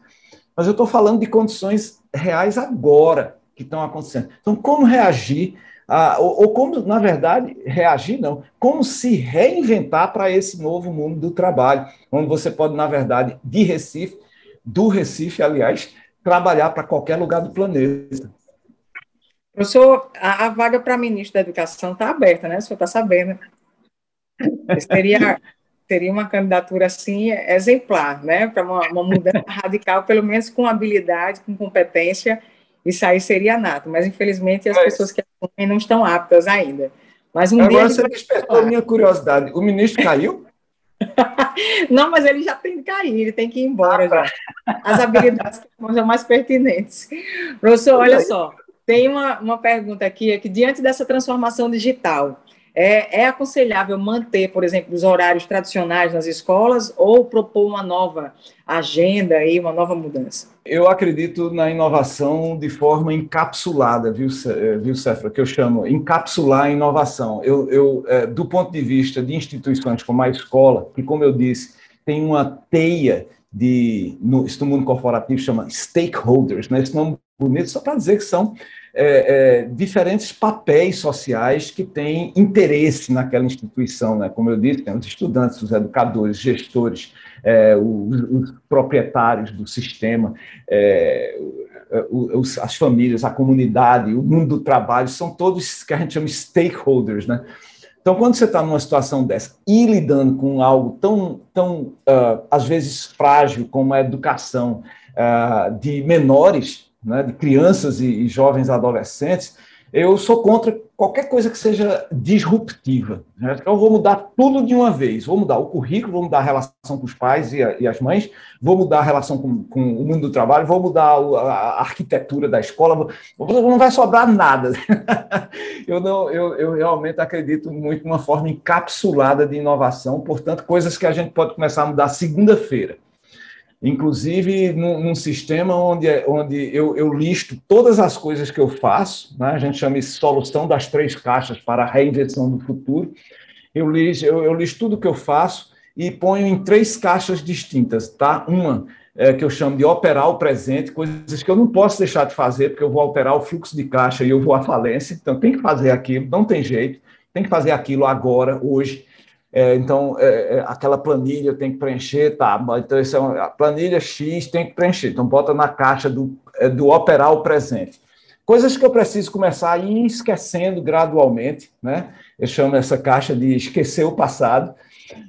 mas eu estou falando de condições reais agora que estão acontecendo. Então, como reagir, a, ou, ou como, na verdade, reagir não, como se reinventar para esse novo mundo do trabalho, onde você pode, na verdade, de Recife, do Recife, aliás, trabalhar para qualquer lugar do planeta. Professor, a, a vaga para ministro da Educação está aberta, né? O senhor está sabendo. Seria, seria uma candidatura, assim, exemplar, né? Para uma, uma mudança radical, pelo menos com habilidade, com competência, isso aí seria nato. Mas, infelizmente, as Mas... pessoas que não estão aptas ainda. Mas um Agora você despertou a minha curiosidade. O ministro caiu? [LAUGHS] Não, mas ele já tem que cair, ele tem que ir embora ah, já. As habilidades são mais pertinentes. Professor, olha só, tem uma, uma pergunta aqui, é que diante dessa transformação digital, é, é, aconselhável manter, por exemplo, os horários tradicionais nas escolas ou propor uma nova agenda e uma nova mudança? Eu acredito na inovação de forma encapsulada, viu, viu Cefra, que eu chamo encapsular a inovação. Eu, eu é, do ponto de vista de instituições como a escola, que, como eu disse, tem uma teia de, no, isso no mundo corporativo chama stakeholders, né? esse nome bonito só para dizer que são é, é, diferentes papéis sociais que têm interesse naquela instituição, né? como eu disse, tem os estudantes, os educadores, gestores, é, os, os, proprietários do sistema, é, os, as famílias, a comunidade, o mundo do trabalho, são todos que a gente chama de stakeholders, né? Então, quando você está numa situação dessa e lidando com algo tão, tão uh, às vezes, frágil como a educação uh, de menores, né, de crianças e, e, jovens adolescentes, eu sou contra qualquer coisa que seja disruptiva. Né? Então, eu vou mudar tudo de uma vez. Vou mudar o currículo, vou mudar a relação com os pais e, a, e as mães, vou mudar a relação com, com, o mundo do trabalho, vou mudar a, arquitetura da escola. Vou, não vai sobrar nada. [LAUGHS] eu, não, eu, eu realmente acredito muito numa forma encapsulada de inovação, portanto, coisas que a gente pode começar a mudar segunda-feira inclusive num, num, sistema onde, onde eu, eu, listo todas as coisas que eu faço, né? a gente chama isso solução das três caixas para a reinvenção do futuro. Eu listo, eu, eu listo tudo que eu faço e ponho em três caixas distintas, tá? Uma é, que eu chamo de operar o presente, coisas que eu não posso deixar de fazer, porque eu vou operar o fluxo de caixa e eu vou à falência, então tem que fazer aquilo, não tem jeito, tem que fazer aquilo agora, hoje. É, então, é, é, aquela planilha tenho que preencher, tá? Então, isso é uma, a planilha X tem que preencher. Então, bota na caixa do, é, do operar o presente. Coisas que eu preciso começar a ir esquecendo gradualmente, né? Eu chamo essa caixa de esquecer o passado.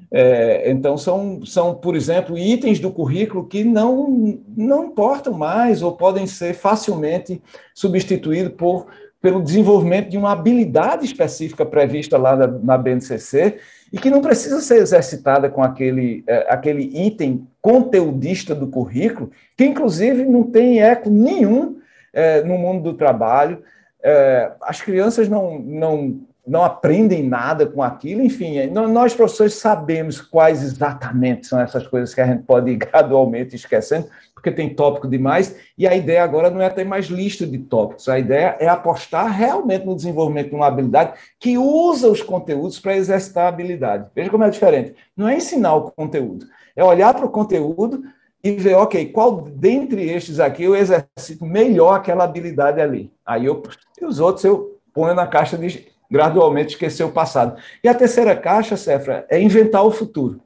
É, então, são, são, por exemplo, itens do currículo que não, não importam mais ou podem ser facilmente substituídos por, pelo desenvolvimento de uma habilidade específica prevista lá na, na BNCC e que não precisa ser exercitada com aquele, é, aquele item conteudista do currículo, que inclusive não tem eco nenhum é, no mundo do trabalho. É, as crianças não, não, não aprendem nada com aquilo, enfim, nós professores sabemos quais exatamente são essas coisas que a gente pode ir [LAUGHS] gradualmente esquecendo, porque tem tópico demais, e a ideia agora não é ter mais lista de tópicos, a ideia é apostar realmente no desenvolvimento de uma habilidade que usa os conteúdos para exercitar a habilidade. Veja como é diferente. Não é ensinar o conteúdo, é olhar para o conteúdo e ver, ok, qual dentre estes aqui eu exercito melhor aquela habilidade ali. Aí eu, e os outros eu ponho na caixa de gradualmente esquecer o passado. E a terceira caixa, Cefra, é inventar o futuro.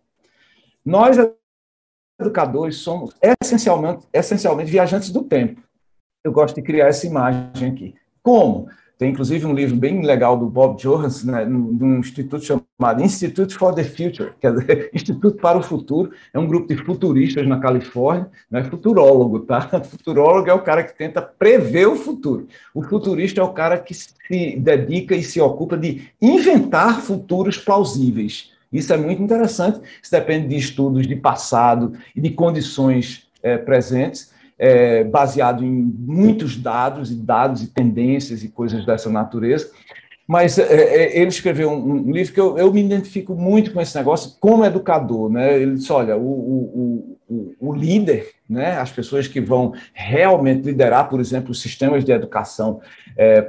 Nós, educadores somos essencialmente, essencialmente viajantes do tempo. Eu gosto de criar essa imagem aqui. Como? Tem inclusive um livro bem legal do Bob Johansen, né, de um instituto chamado Institute for the Future, quer dizer, [LAUGHS] Instituto para o Futuro. É um grupo de futuristas na Califórnia, não é futurólogo, tá? [LAUGHS] Futurólogo é o cara que tenta prever o futuro. O futurista é o cara que se dedica e se ocupa de inventar futuros plausíveis. Isso é muito interessante. Isso depende de estudos de passado e de condições é, presentes, é, baseado em muitos dados e dados e tendências e coisas dessa natureza. Mas é, ele escreveu um, um, livro que eu, eu me identifico muito com esse negócio como educador. Né? Ele disse: olha, o, o, o, o líder, né? as pessoas que vão realmente liderar, por exemplo, os sistemas de educação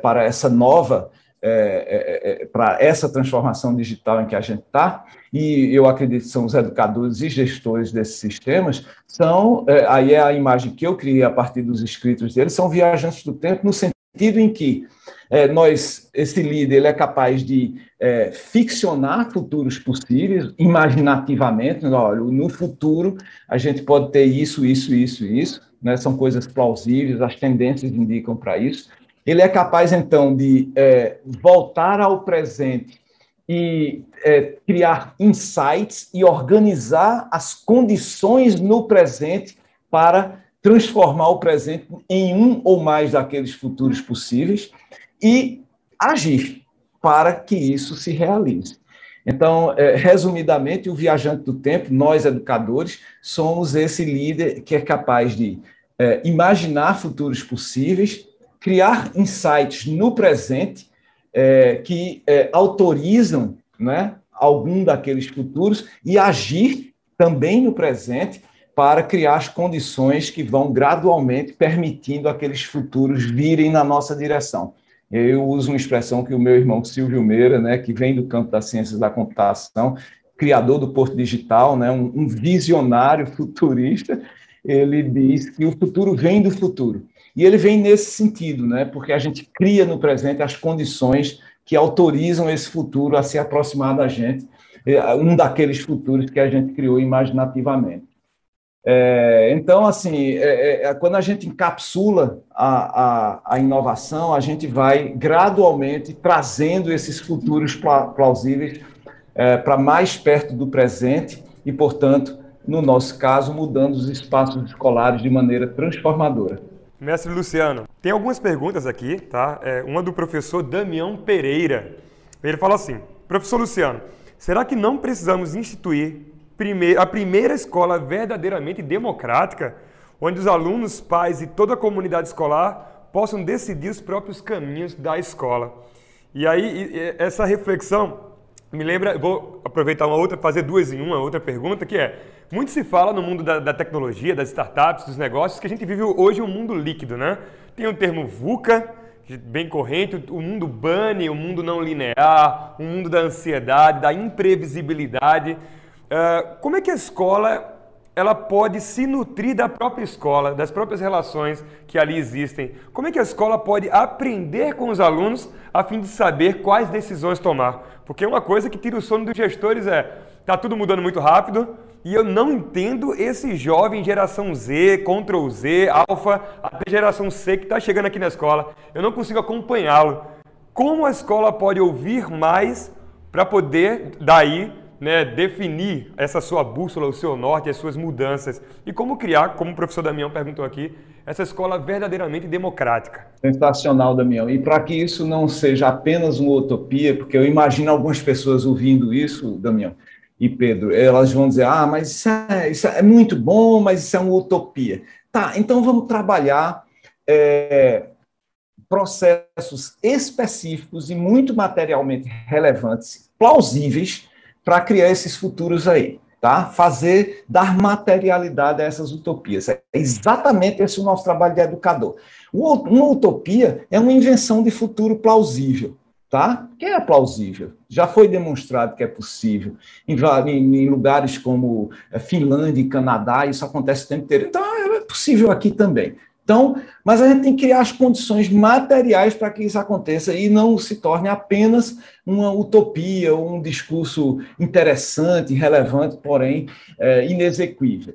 para essa nova é, é, é, para essa transformação digital em que a gente está, e eu acredito que são os educadores e gestores desses sistemas, são, é, aí é a imagem que eu criei a partir dos escritos deles, são viajantes do tempo no sentido em que é, nós, esse líder, ele é capaz de é, ficcionar futuros possíveis, imaginativamente, olha, no futuro a gente pode ter isso, isso, isso, isso, né, são coisas plausíveis, as tendências indicam para isso, ele é capaz, então, de é, voltar ao presente e é, criar insights e organizar as condições no presente para transformar o presente em um ou mais daqueles futuros possíveis e agir para que isso se realize. Então, é, resumidamente, o viajante do tempo, nós educadores, somos esse líder que é capaz de é, imaginar futuros possíveis criar insights no presente é, que é, autorizam né, algum daqueles futuros e agir também no presente para criar as condições que vão gradualmente permitindo aqueles futuros virem na nossa direção. Eu uso uma expressão que o meu irmão Silvio Meira, né, que vem do campo das ciências da computação, criador do Porto Digital, né, um, um visionário [LAUGHS] futurista, ele diz que o futuro vem do futuro. E ele vem nesse sentido, né? porque a gente cria no presente as condições que autorizam esse futuro a se aproximar da gente, é, um daqueles futuros que a gente criou imaginativamente. É, então, assim, é, é, quando a gente encapsula a, a, a, inovação, a gente vai gradualmente trazendo esses futuros plausíveis é, para mais perto do presente e, portanto, no nosso caso, mudando os espaços escolares de maneira transformadora. Mestre Luciano, Tem algumas perguntas aqui, tá? É, uma do professor Damião Pereira. Ele fala assim: Professor Luciano, será que não precisamos instituir a primeira escola verdadeiramente democrática, onde os alunos, pais e toda a comunidade escolar possam decidir os próprios caminhos da escola? E aí, essa reflexão me lembra, vou aproveitar uma outra, fazer duas em uma, outra pergunta, que é, muito se fala no mundo da, da, tecnologia, das startups, dos negócios, que a gente vive hoje um mundo líquido, né? Tem o termo VUCA, bem corrente, o mundo bunny, o mundo não linear, o mundo da ansiedade, da imprevisibilidade. Uh, como é que a escola ela pode se nutrir da própria escola, das próprias relações que ali existem? Como é que a escola pode aprender com os alunos a fim de saber quais decisões tomar? Porque uma coisa que tira o sono dos gestores é, tá tudo mudando muito rápido, e eu não entendo esse jovem geração Z, Ctrl Z, Alpha, até geração C que está chegando aqui na escola. Eu não consigo acompanhá-lo. Como a escola pode ouvir mais para poder, daí, né, definir essa sua bússola, o seu norte, as suas mudanças? E como criar, como o professor Damião perguntou aqui, essa escola verdadeiramente democrática? Sensacional, Damião. E para que isso não seja apenas uma utopia, porque eu imagino algumas pessoas ouvindo isso, Damião, e Pedro, elas vão dizer: ah, mas isso é, isso é muito bom, mas isso é uma utopia. Tá, então vamos trabalhar é, processos específicos e muito materialmente relevantes, plausíveis, para criar esses futuros aí. Tá? Fazer, dar materialidade a essas utopias. É exatamente esse o nosso trabalho de educador. Uma utopia é uma invenção de futuro plausível tá? Que é plausível. Já foi demonstrado que é possível. Em, em, lugares como eh, Finlândia e Canadá, isso acontece o tempo inteiro. Então, é possível aqui também. Então, mas a gente tem que criar as condições materiais para que isso aconteça e não se torne apenas uma utopia, um discurso interessante, relevante, porém é, inexequível.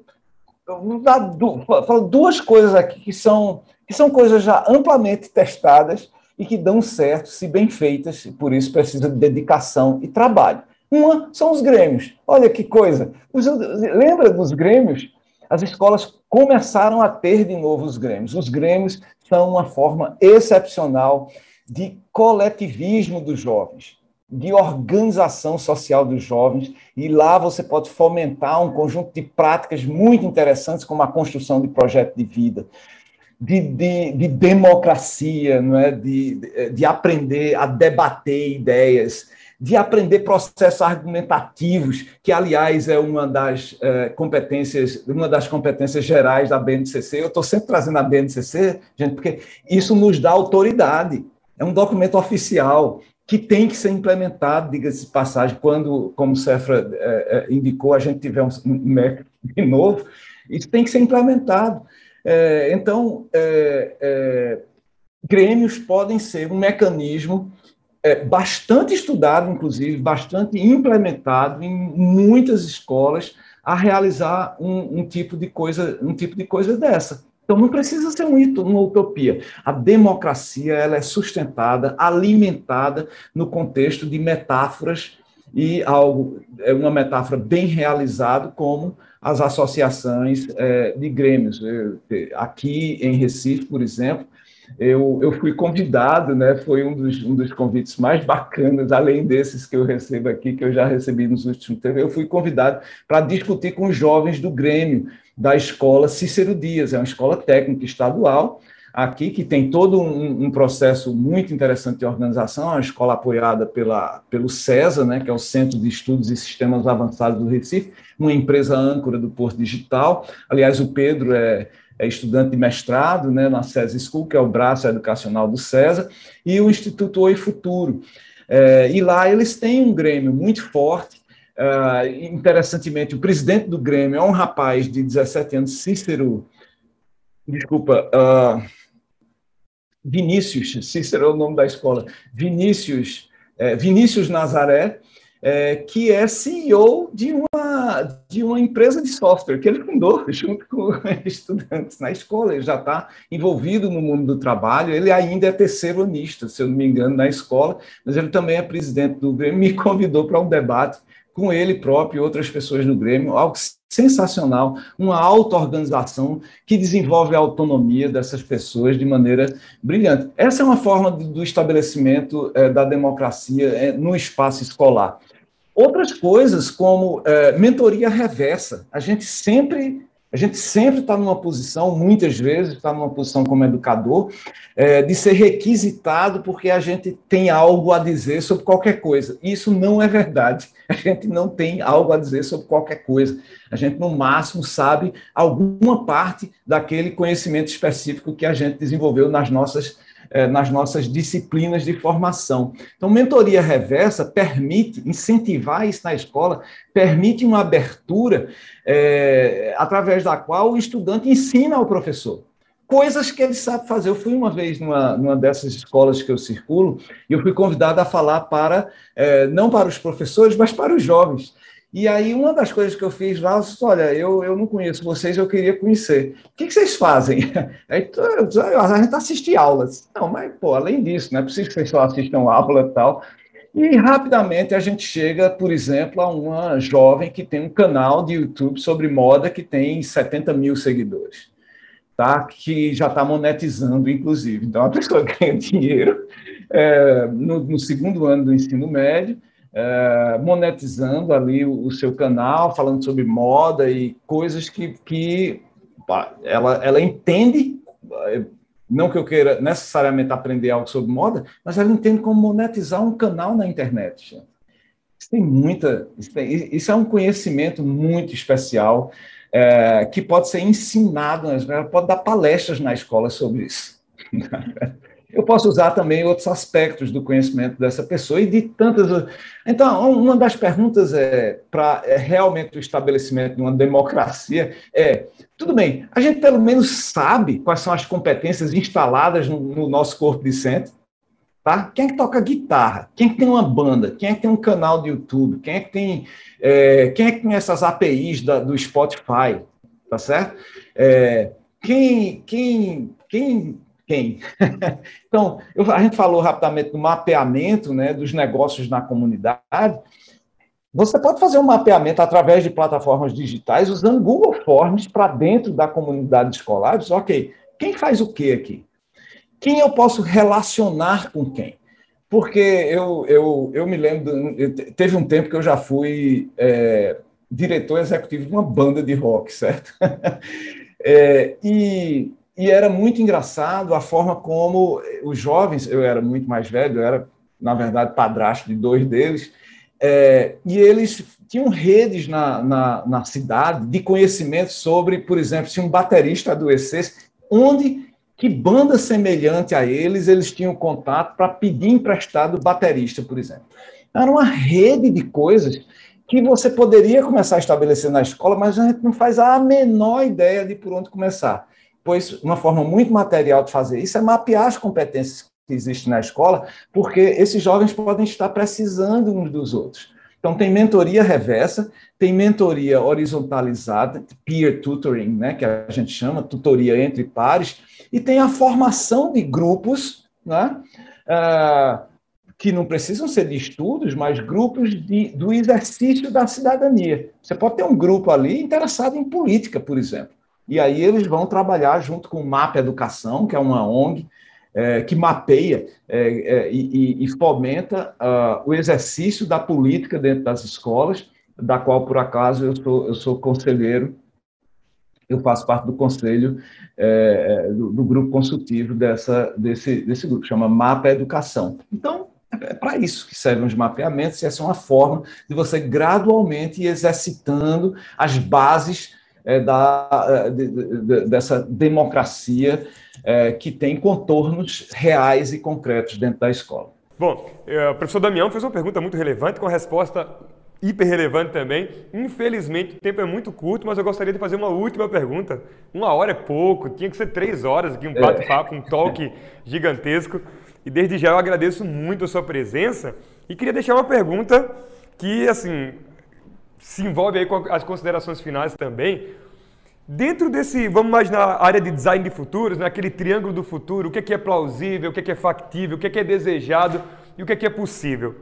Falo duas coisas aqui que são, que são coisas já amplamente testadas e que dão certo se bem feitas, e por isso precisa de dedicação e trabalho. Uma são os grêmios. Olha que coisa. lembra dos grêmios? As escolas começaram a ter de novo os grêmios. Os grêmios são uma forma excepcional de coletivismo dos jovens, de organização social dos jovens, e lá você pode fomentar um conjunto de práticas muito interessantes, como a construção de projeto de vida, de, de, de, democracia, não é? De, de, aprender a debater ideias, de aprender processos argumentativos, que, aliás, é uma das é, competências, uma das competências gerais da BNCC. Eu estou sempre trazendo a BNCC, gente, porque isso nos dá autoridade. É um documento oficial que tem que ser implementado, diga-se de passagem, quando, como o Cefra é, é, indicou, a gente tiver um MEC de novo, isso tem que ser implementado. Então, grêmios podem ser um mecanismo é, bastante estudado, inclusive, bastante implementado em muitas escolas a realizar um, um, tipo de coisa, um tipo de coisa dessa. Então não precisa ser um, uma utopia. A democracia ela é sustentada, alimentada no contexto de metáforas e algo é uma metáfora bem realizado como as associações é, de grêmios. Aqui em Recife, por exemplo, eu, eu fui convidado, né, foi um dos, um dos convites mais bacanas, além desses que eu recebo aqui, que eu já recebi nos últimos tempos, eu fui convidado para discutir com os jovens do Grêmio, da escola Cícero Dias, é uma escola técnica estadual, aqui, que tem todo um, um, processo muito interessante de organização, uma escola apoiada pela, pelo CESA, né, que é o Centro de Estudos e Sistemas Avançados do Recife, uma empresa âncora do Porto Digital. Aliás, o Pedro é, é estudante de mestrado né, na CESA School, que é o braço educacional do CESA, e o Instituto Oi Futuro. É, e lá eles têm um Grêmio muito forte, Uh, interessantemente, o presidente do Grêmio é um rapaz de 17 anos, Cícero. Desculpa, uh, Vinícius, Cícero é o nome da escola, Vinícius, é, Vinícius Nazaré, é, que é CEO de uma, de uma empresa de software que ele fundou [LAUGHS] junto com [LAUGHS] estudantes na escola. Ele já está envolvido no mundo do trabalho. Ele ainda é terceironista, se eu não me engano, na escola, mas ele também é presidente do Grêmio. Me [LAUGHS] convidou para um debate com ele próprio e outras pessoas do Grêmio, algo sensacional, uma auto-organização que desenvolve a autonomia dessas pessoas de maneira brilhante. Essa é uma forma do estabelecimento é, da democracia é, no espaço escolar. Outras coisas, como é, mentoria reversa, a gente sempre a gente sempre está numa posição, muitas vezes está numa posição como educador, é, de ser requisitado porque a gente tem algo a dizer sobre qualquer coisa. Isso não é verdade. [LAUGHS] A gente não tem algo a dizer sobre qualquer coisa. A gente, no máximo, sabe alguma parte daquele conhecimento específico que a gente desenvolveu nas nossas nas nossas disciplinas de formação. Então, mentoria reversa permite incentivar isso na escola, permite uma abertura é, através da qual o estudante ensina ao professor coisas que ele sabe fazer. Eu fui uma vez numa, numa dessas escolas que eu circulo e eu fui convidado a falar para, é, não para os professores, mas para os jovens. E aí, uma das coisas que eu fiz lá, eu disse, olha, eu, eu não conheço vocês, eu queria conhecer. O que, que vocês fazem? [LAUGHS] Aí, a gente assiste aulas. Não, mas, pô, além disso, não é preciso que vocês só assistam aula e tal. E rapidamente a gente chega, por exemplo, a uma jovem que tem um canal de YouTube sobre moda que tem 70 mil seguidores, tá? que já está monetizando, inclusive. Então, a pessoa [LAUGHS] ganha dinheiro é, no, no segundo ano do ensino médio, é, monetizando ali o, o, seu canal, falando sobre moda e coisas que, que pá, ela, ela entende, não que eu queira necessariamente aprender algo sobre moda, mas ela entende como monetizar um canal na internet. Isso tem muita. Isso, tem, isso é um conhecimento muito especial é, que pode ser ensinado, ela pode dar palestras na escola sobre isso. [LAUGHS] eu posso usar também outros aspectos do conhecimento dessa pessoa e de tantas. Então, uma das perguntas é para é, realmente o estabelecimento de uma democracia é: tudo bem, a gente pelo menos sabe quais são as competências instaladas no, no nosso corpo docente? Tá? Quem é que toca guitarra? Quem é que tem uma banda? Quem é que tem um canal de YouTube? Quem é que tem, é, quem é que tem essas APIs da, do Spotify? Tá certo? É, quem, quem, quem [LAUGHS] então, eu, a gente falou rapidamente do mapeamento né, dos negócios na comunidade. Você pode fazer um mapeamento através de plataformas digitais usando Google Forms para dentro da comunidade escolar. Diz, ok, quem faz o que aqui? Quem eu posso relacionar com quem? Porque eu, eu, eu me lembro, teve um tempo que eu já fui é, diretor executivo de uma banda de rock, certo? [LAUGHS] é, e e era muito engraçado a forma como os jovens, eu era muito mais velho, eu era, na verdade, padrasto de dois deles, é, e eles tinham redes na, na, na, cidade de conhecimento sobre, por exemplo, se um baterista adoecesse, onde, que banda semelhante a eles, eles tinham contato para pedir emprestado baterista, por exemplo. Era uma rede de coisas que você poderia começar a estabelecer na escola, mas a gente não faz a menor ideia de por onde começar pois uma forma muito material de fazer isso é mapear as competências que existem na escola, porque esses jovens podem estar precisando uns dos outros. Então, tem mentoria reversa, tem mentoria horizontalizada, peer tutoring, né, que a gente chama, tutoria entre pares, e tem a formação de grupos, né, uh, que não precisam ser de estudos, mas grupos de, do exercício da cidadania. Você pode ter um grupo ali interessado em política, por exemplo. E aí eles vão trabalhar junto com o MAP Educação, que é uma ONG é, que mapeia é, é, e, e, fomenta uh, o exercício da política dentro das escolas, da qual, por acaso, eu sou, eu sou conselheiro, eu faço parte do conselho é, do, do, grupo consultivo dessa, desse, desse grupo, chama MAPA Educação. Então, é para isso que servem os mapeamentos, e essa é uma forma de você gradualmente ir exercitando as bases é, da, é, de, de, dessa democracia é, que tem contornos reais e concretos dentro da escola. Bom, é, o professor Damião fez uma pergunta muito relevante, com resposta hiper relevante também. Infelizmente, o tempo é muito curto, mas eu gostaria de fazer uma última pergunta. Uma hora é pouco, tinha que ser três horas aqui, um bate-papo, um talk [LAUGHS] gigantesco. E desde já eu agradeço muito a sua presença e queria deixar uma pergunta que, assim, se envolve aí com as considerações finais também. Dentro desse, vamos imaginar a área de design de futuros, naquele né, triângulo do futuro, o que é, que é plausível, o que é, que é factível, o que é, que é desejado e o que é, que é possível.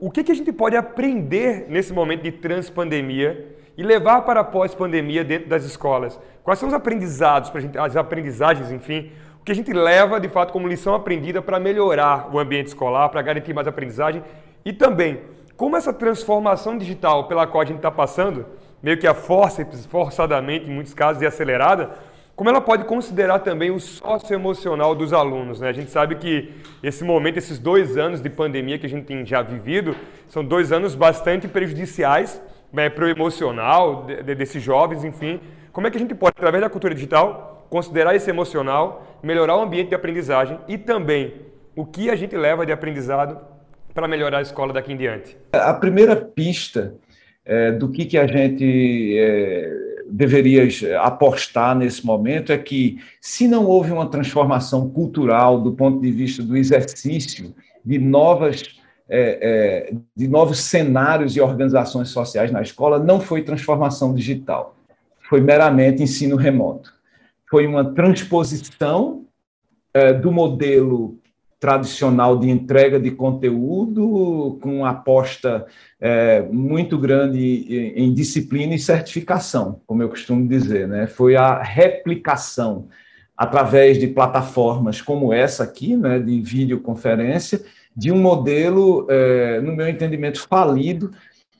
o que, que a gente pode aprender nesse momento de transpandemia e levar para pós-pandemia dentro das escolas? Quais são os aprendizados, as aprendizagens, enfim, o que a gente leva de fato como lição aprendida para melhorar o ambiente escolar, para garantir mais aprendizagem e também como essa transformação digital pela qual a gente está passando, meio que a força, forçadamente em muitos casos e acelerada, como ela pode considerar também o socioemocional dos alunos. Né? A gente sabe que esse momento, esses dois anos de pandemia que a gente tem já vivido, são dois anos bastante prejudiciais né, para o emocional de, de, desses jovens, enfim. Como é que a gente pode, através da cultura digital, considerar esse emocional, melhorar o ambiente de aprendizagem e também o que a gente leva de aprendizado para melhorar a escola daqui em diante? A primeira pista é, do que, que a gente é, deveria apostar nesse momento é que, se não houve uma transformação cultural do ponto de vista do exercício de novas é, é, de novos cenários e organizações sociais na escola, não foi transformação digital, foi meramente ensino remoto. Foi uma transposição é, do modelo tradicional de entrega de conteúdo, com aposta é, muito grande em disciplina e certificação, como eu costumo dizer. Né? Foi a replicação através de plataformas como essa aqui, né, de videoconferência, de um modelo, é, no meu entendimento, falido,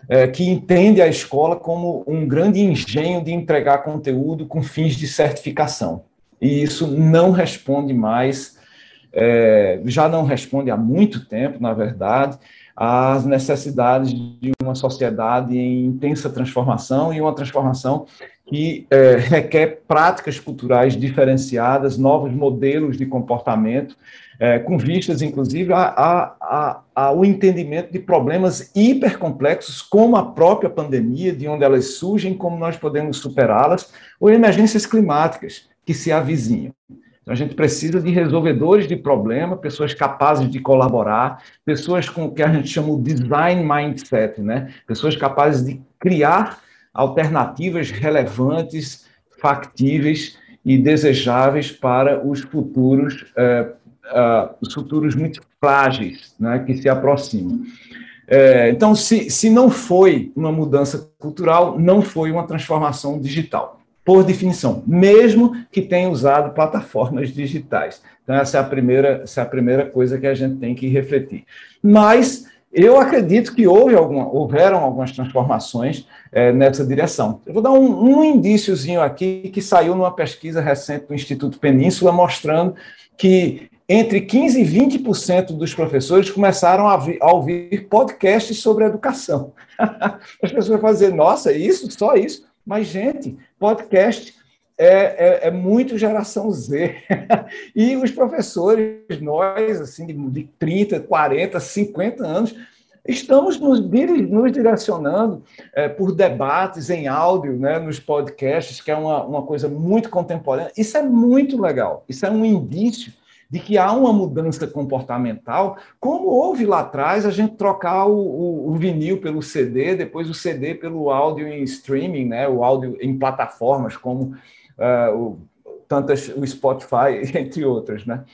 é, que entende a escola como um grande engenho de entregar conteúdo com fins de certificação. E isso não responde mais é, já não responde há muito tempo, na verdade, às necessidades de uma sociedade em intensa transformação e uma transformação que é, requer práticas culturais diferenciadas, novos modelos de comportamento, é, com vistas, inclusive, a, a, a, ao entendimento de problemas hipercomplexos, como a própria pandemia, de onde elas surgem, como nós podemos superá-las, ou emergências climáticas que se avizinham. Então, a gente precisa de resolvedores de problema, pessoas capazes de colaborar, pessoas com o que a gente chama de design mindset, né? Pessoas capazes de criar alternativas relevantes, factíveis e desejáveis para os futuros, uh, uh, os futuros muito frágeis, né? Que se aproximam. É, então, se, se não foi uma mudança cultural, não foi uma transformação digital por definição, mesmo que tenha usado plataformas digitais. Então, essa é a primeira, essa é a primeira coisa que a gente tem que refletir. Mas eu acredito que houve alguma, houveram algumas transformações é, nessa direção. Eu vou dar um, um indíciozinho aqui que saiu numa pesquisa recente do Instituto Península, mostrando que entre 15% e 20% dos professores começaram a, vi, a, ouvir podcasts sobre educação. [LAUGHS] As pessoas vão dizer, nossa, isso, só isso? Mas, gente, podcast é, é, é, muito geração Z. [LAUGHS] e os professores, nós, assim, de 30, 40, 50 anos, estamos nos, nos direcionando é, por debates em áudio, né, nos podcasts, que é uma, uma coisa muito contemporânea. Isso é muito legal. Isso é um indício de que há uma mudança comportamental, como houve lá atrás a gente trocar o, o, o, vinil pelo CD, depois o CD pelo áudio em streaming, né, o áudio em plataformas como uh, o, tantas o Spotify, [LAUGHS] entre outras, né?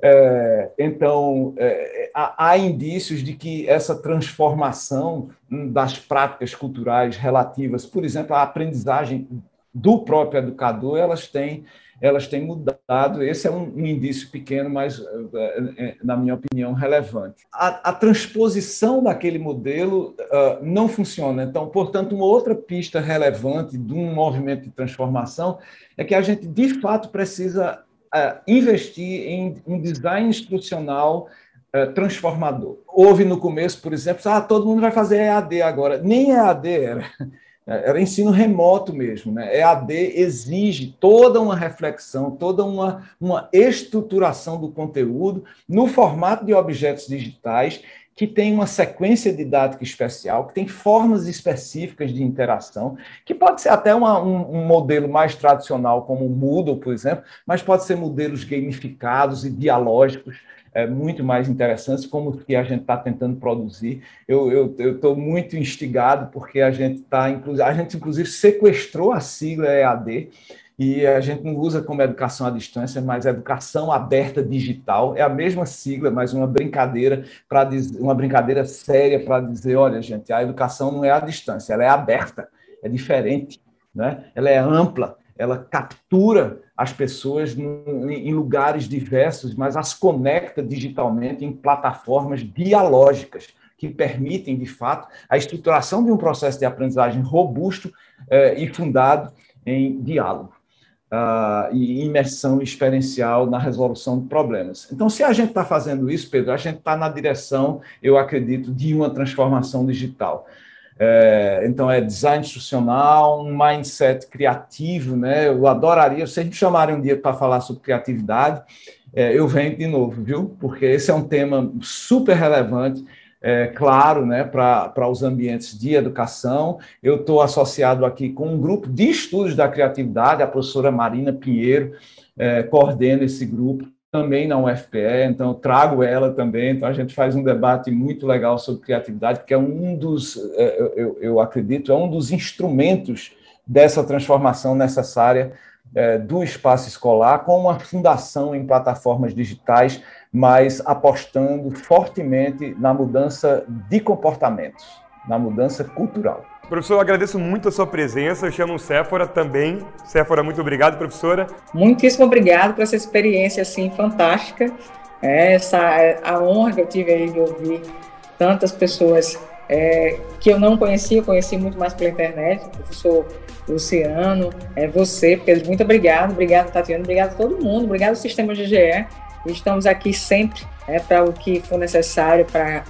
É, então é, há, há indícios de que essa transformação das práticas culturais relativas, por exemplo, à aprendizagem do próprio educador, elas têm elas têm mudado. Esse é um, um indício pequeno, mas, eh, eh, na minha opinião, relevante. A, a transposição daquele modelo uh, não funciona. Então, portanto, uma outra pista relevante de um movimento de transformação é que a gente, de fato, precisa uh, investir em um design instrucional transformador. Houve no começo, por exemplo, ah, todo mundo vai fazer EAD agora. Nem EAD era. É, era ensino remoto mesmo. Né? EAD exige toda uma reflexão, toda uma, uma estruturação do conteúdo no formato de objetos digitais, que tem uma sequência didática especial, que tem formas específicas de interação, que pode ser até uma, um, um, modelo mais tradicional, como o Moodle, por exemplo, mas pode ser modelos gamificados e dialógicos é, muito mais interessantes, como que a gente está tentando produzir. Eu estou muito instigado, porque a gente está, a gente inclusive sequestrou a sigla EAD, e a gente não usa como educação à distância, mas educação aberta digital. É a mesma sigla, mas uma brincadeira para uma brincadeira séria para dizer, olha, gente, a educação não é à distância, ela é aberta, é diferente, né? Ela é ampla, ela captura as pessoas em lugares diversos, mas as conecta digitalmente em plataformas dialógicas que permitem, de fato, a estruturação de um processo de aprendizagem robusto eh, e fundado em diálogo uh, e imersão experiencial na resolução de problemas. Então, se a gente está fazendo isso, Pedro, a gente está na direção, eu acredito, de uma transformação digital. É, então, é design institucional, um mindset criativo, né? Eu adoraria, se a gente chamarem um dia para falar sobre criatividade, é, eu venho de novo, viu? Porque esse é um tema super relevante é, claro, né, para os ambientes de educação. Eu estou associado aqui com um grupo de estudos da criatividade, a professora Marina Pinheiro é, coordena esse grupo também na UFPE, então trago ela também, então a gente faz um debate muito legal sobre criatividade, porque é um dos, é, eu, eu acredito, é um dos instrumentos dessa transformação necessária é, do espaço escolar, com uma fundação em plataformas digitais mas apostando fortemente na mudança de comportamentos, na mudança cultural. Professor, eu agradeço muito a sua presença. Eu chamo Séfora também. Séfora, muito obrigado, professora. Muitíssimo obrigado por essa experiência assim fantástica. É, essa a honra que eu tive aí de ouvir tantas pessoas é, que eu não conhecia, conheci muito mais pela internet. professor Luciano, é, você, Pedro, muito obrigado. Obrigado, Tatiana. Obrigado a todo mundo. Obrigado ao Sistema GGE Estamos aqui sempre né, para o que for necessário para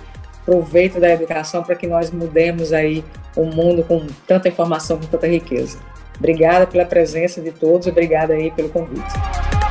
proveito da educação, para que nós mudemos aí o mundo com tanta informação, com tanta riqueza. Obrigada pela presença de todos, obrigada aí pelo convite.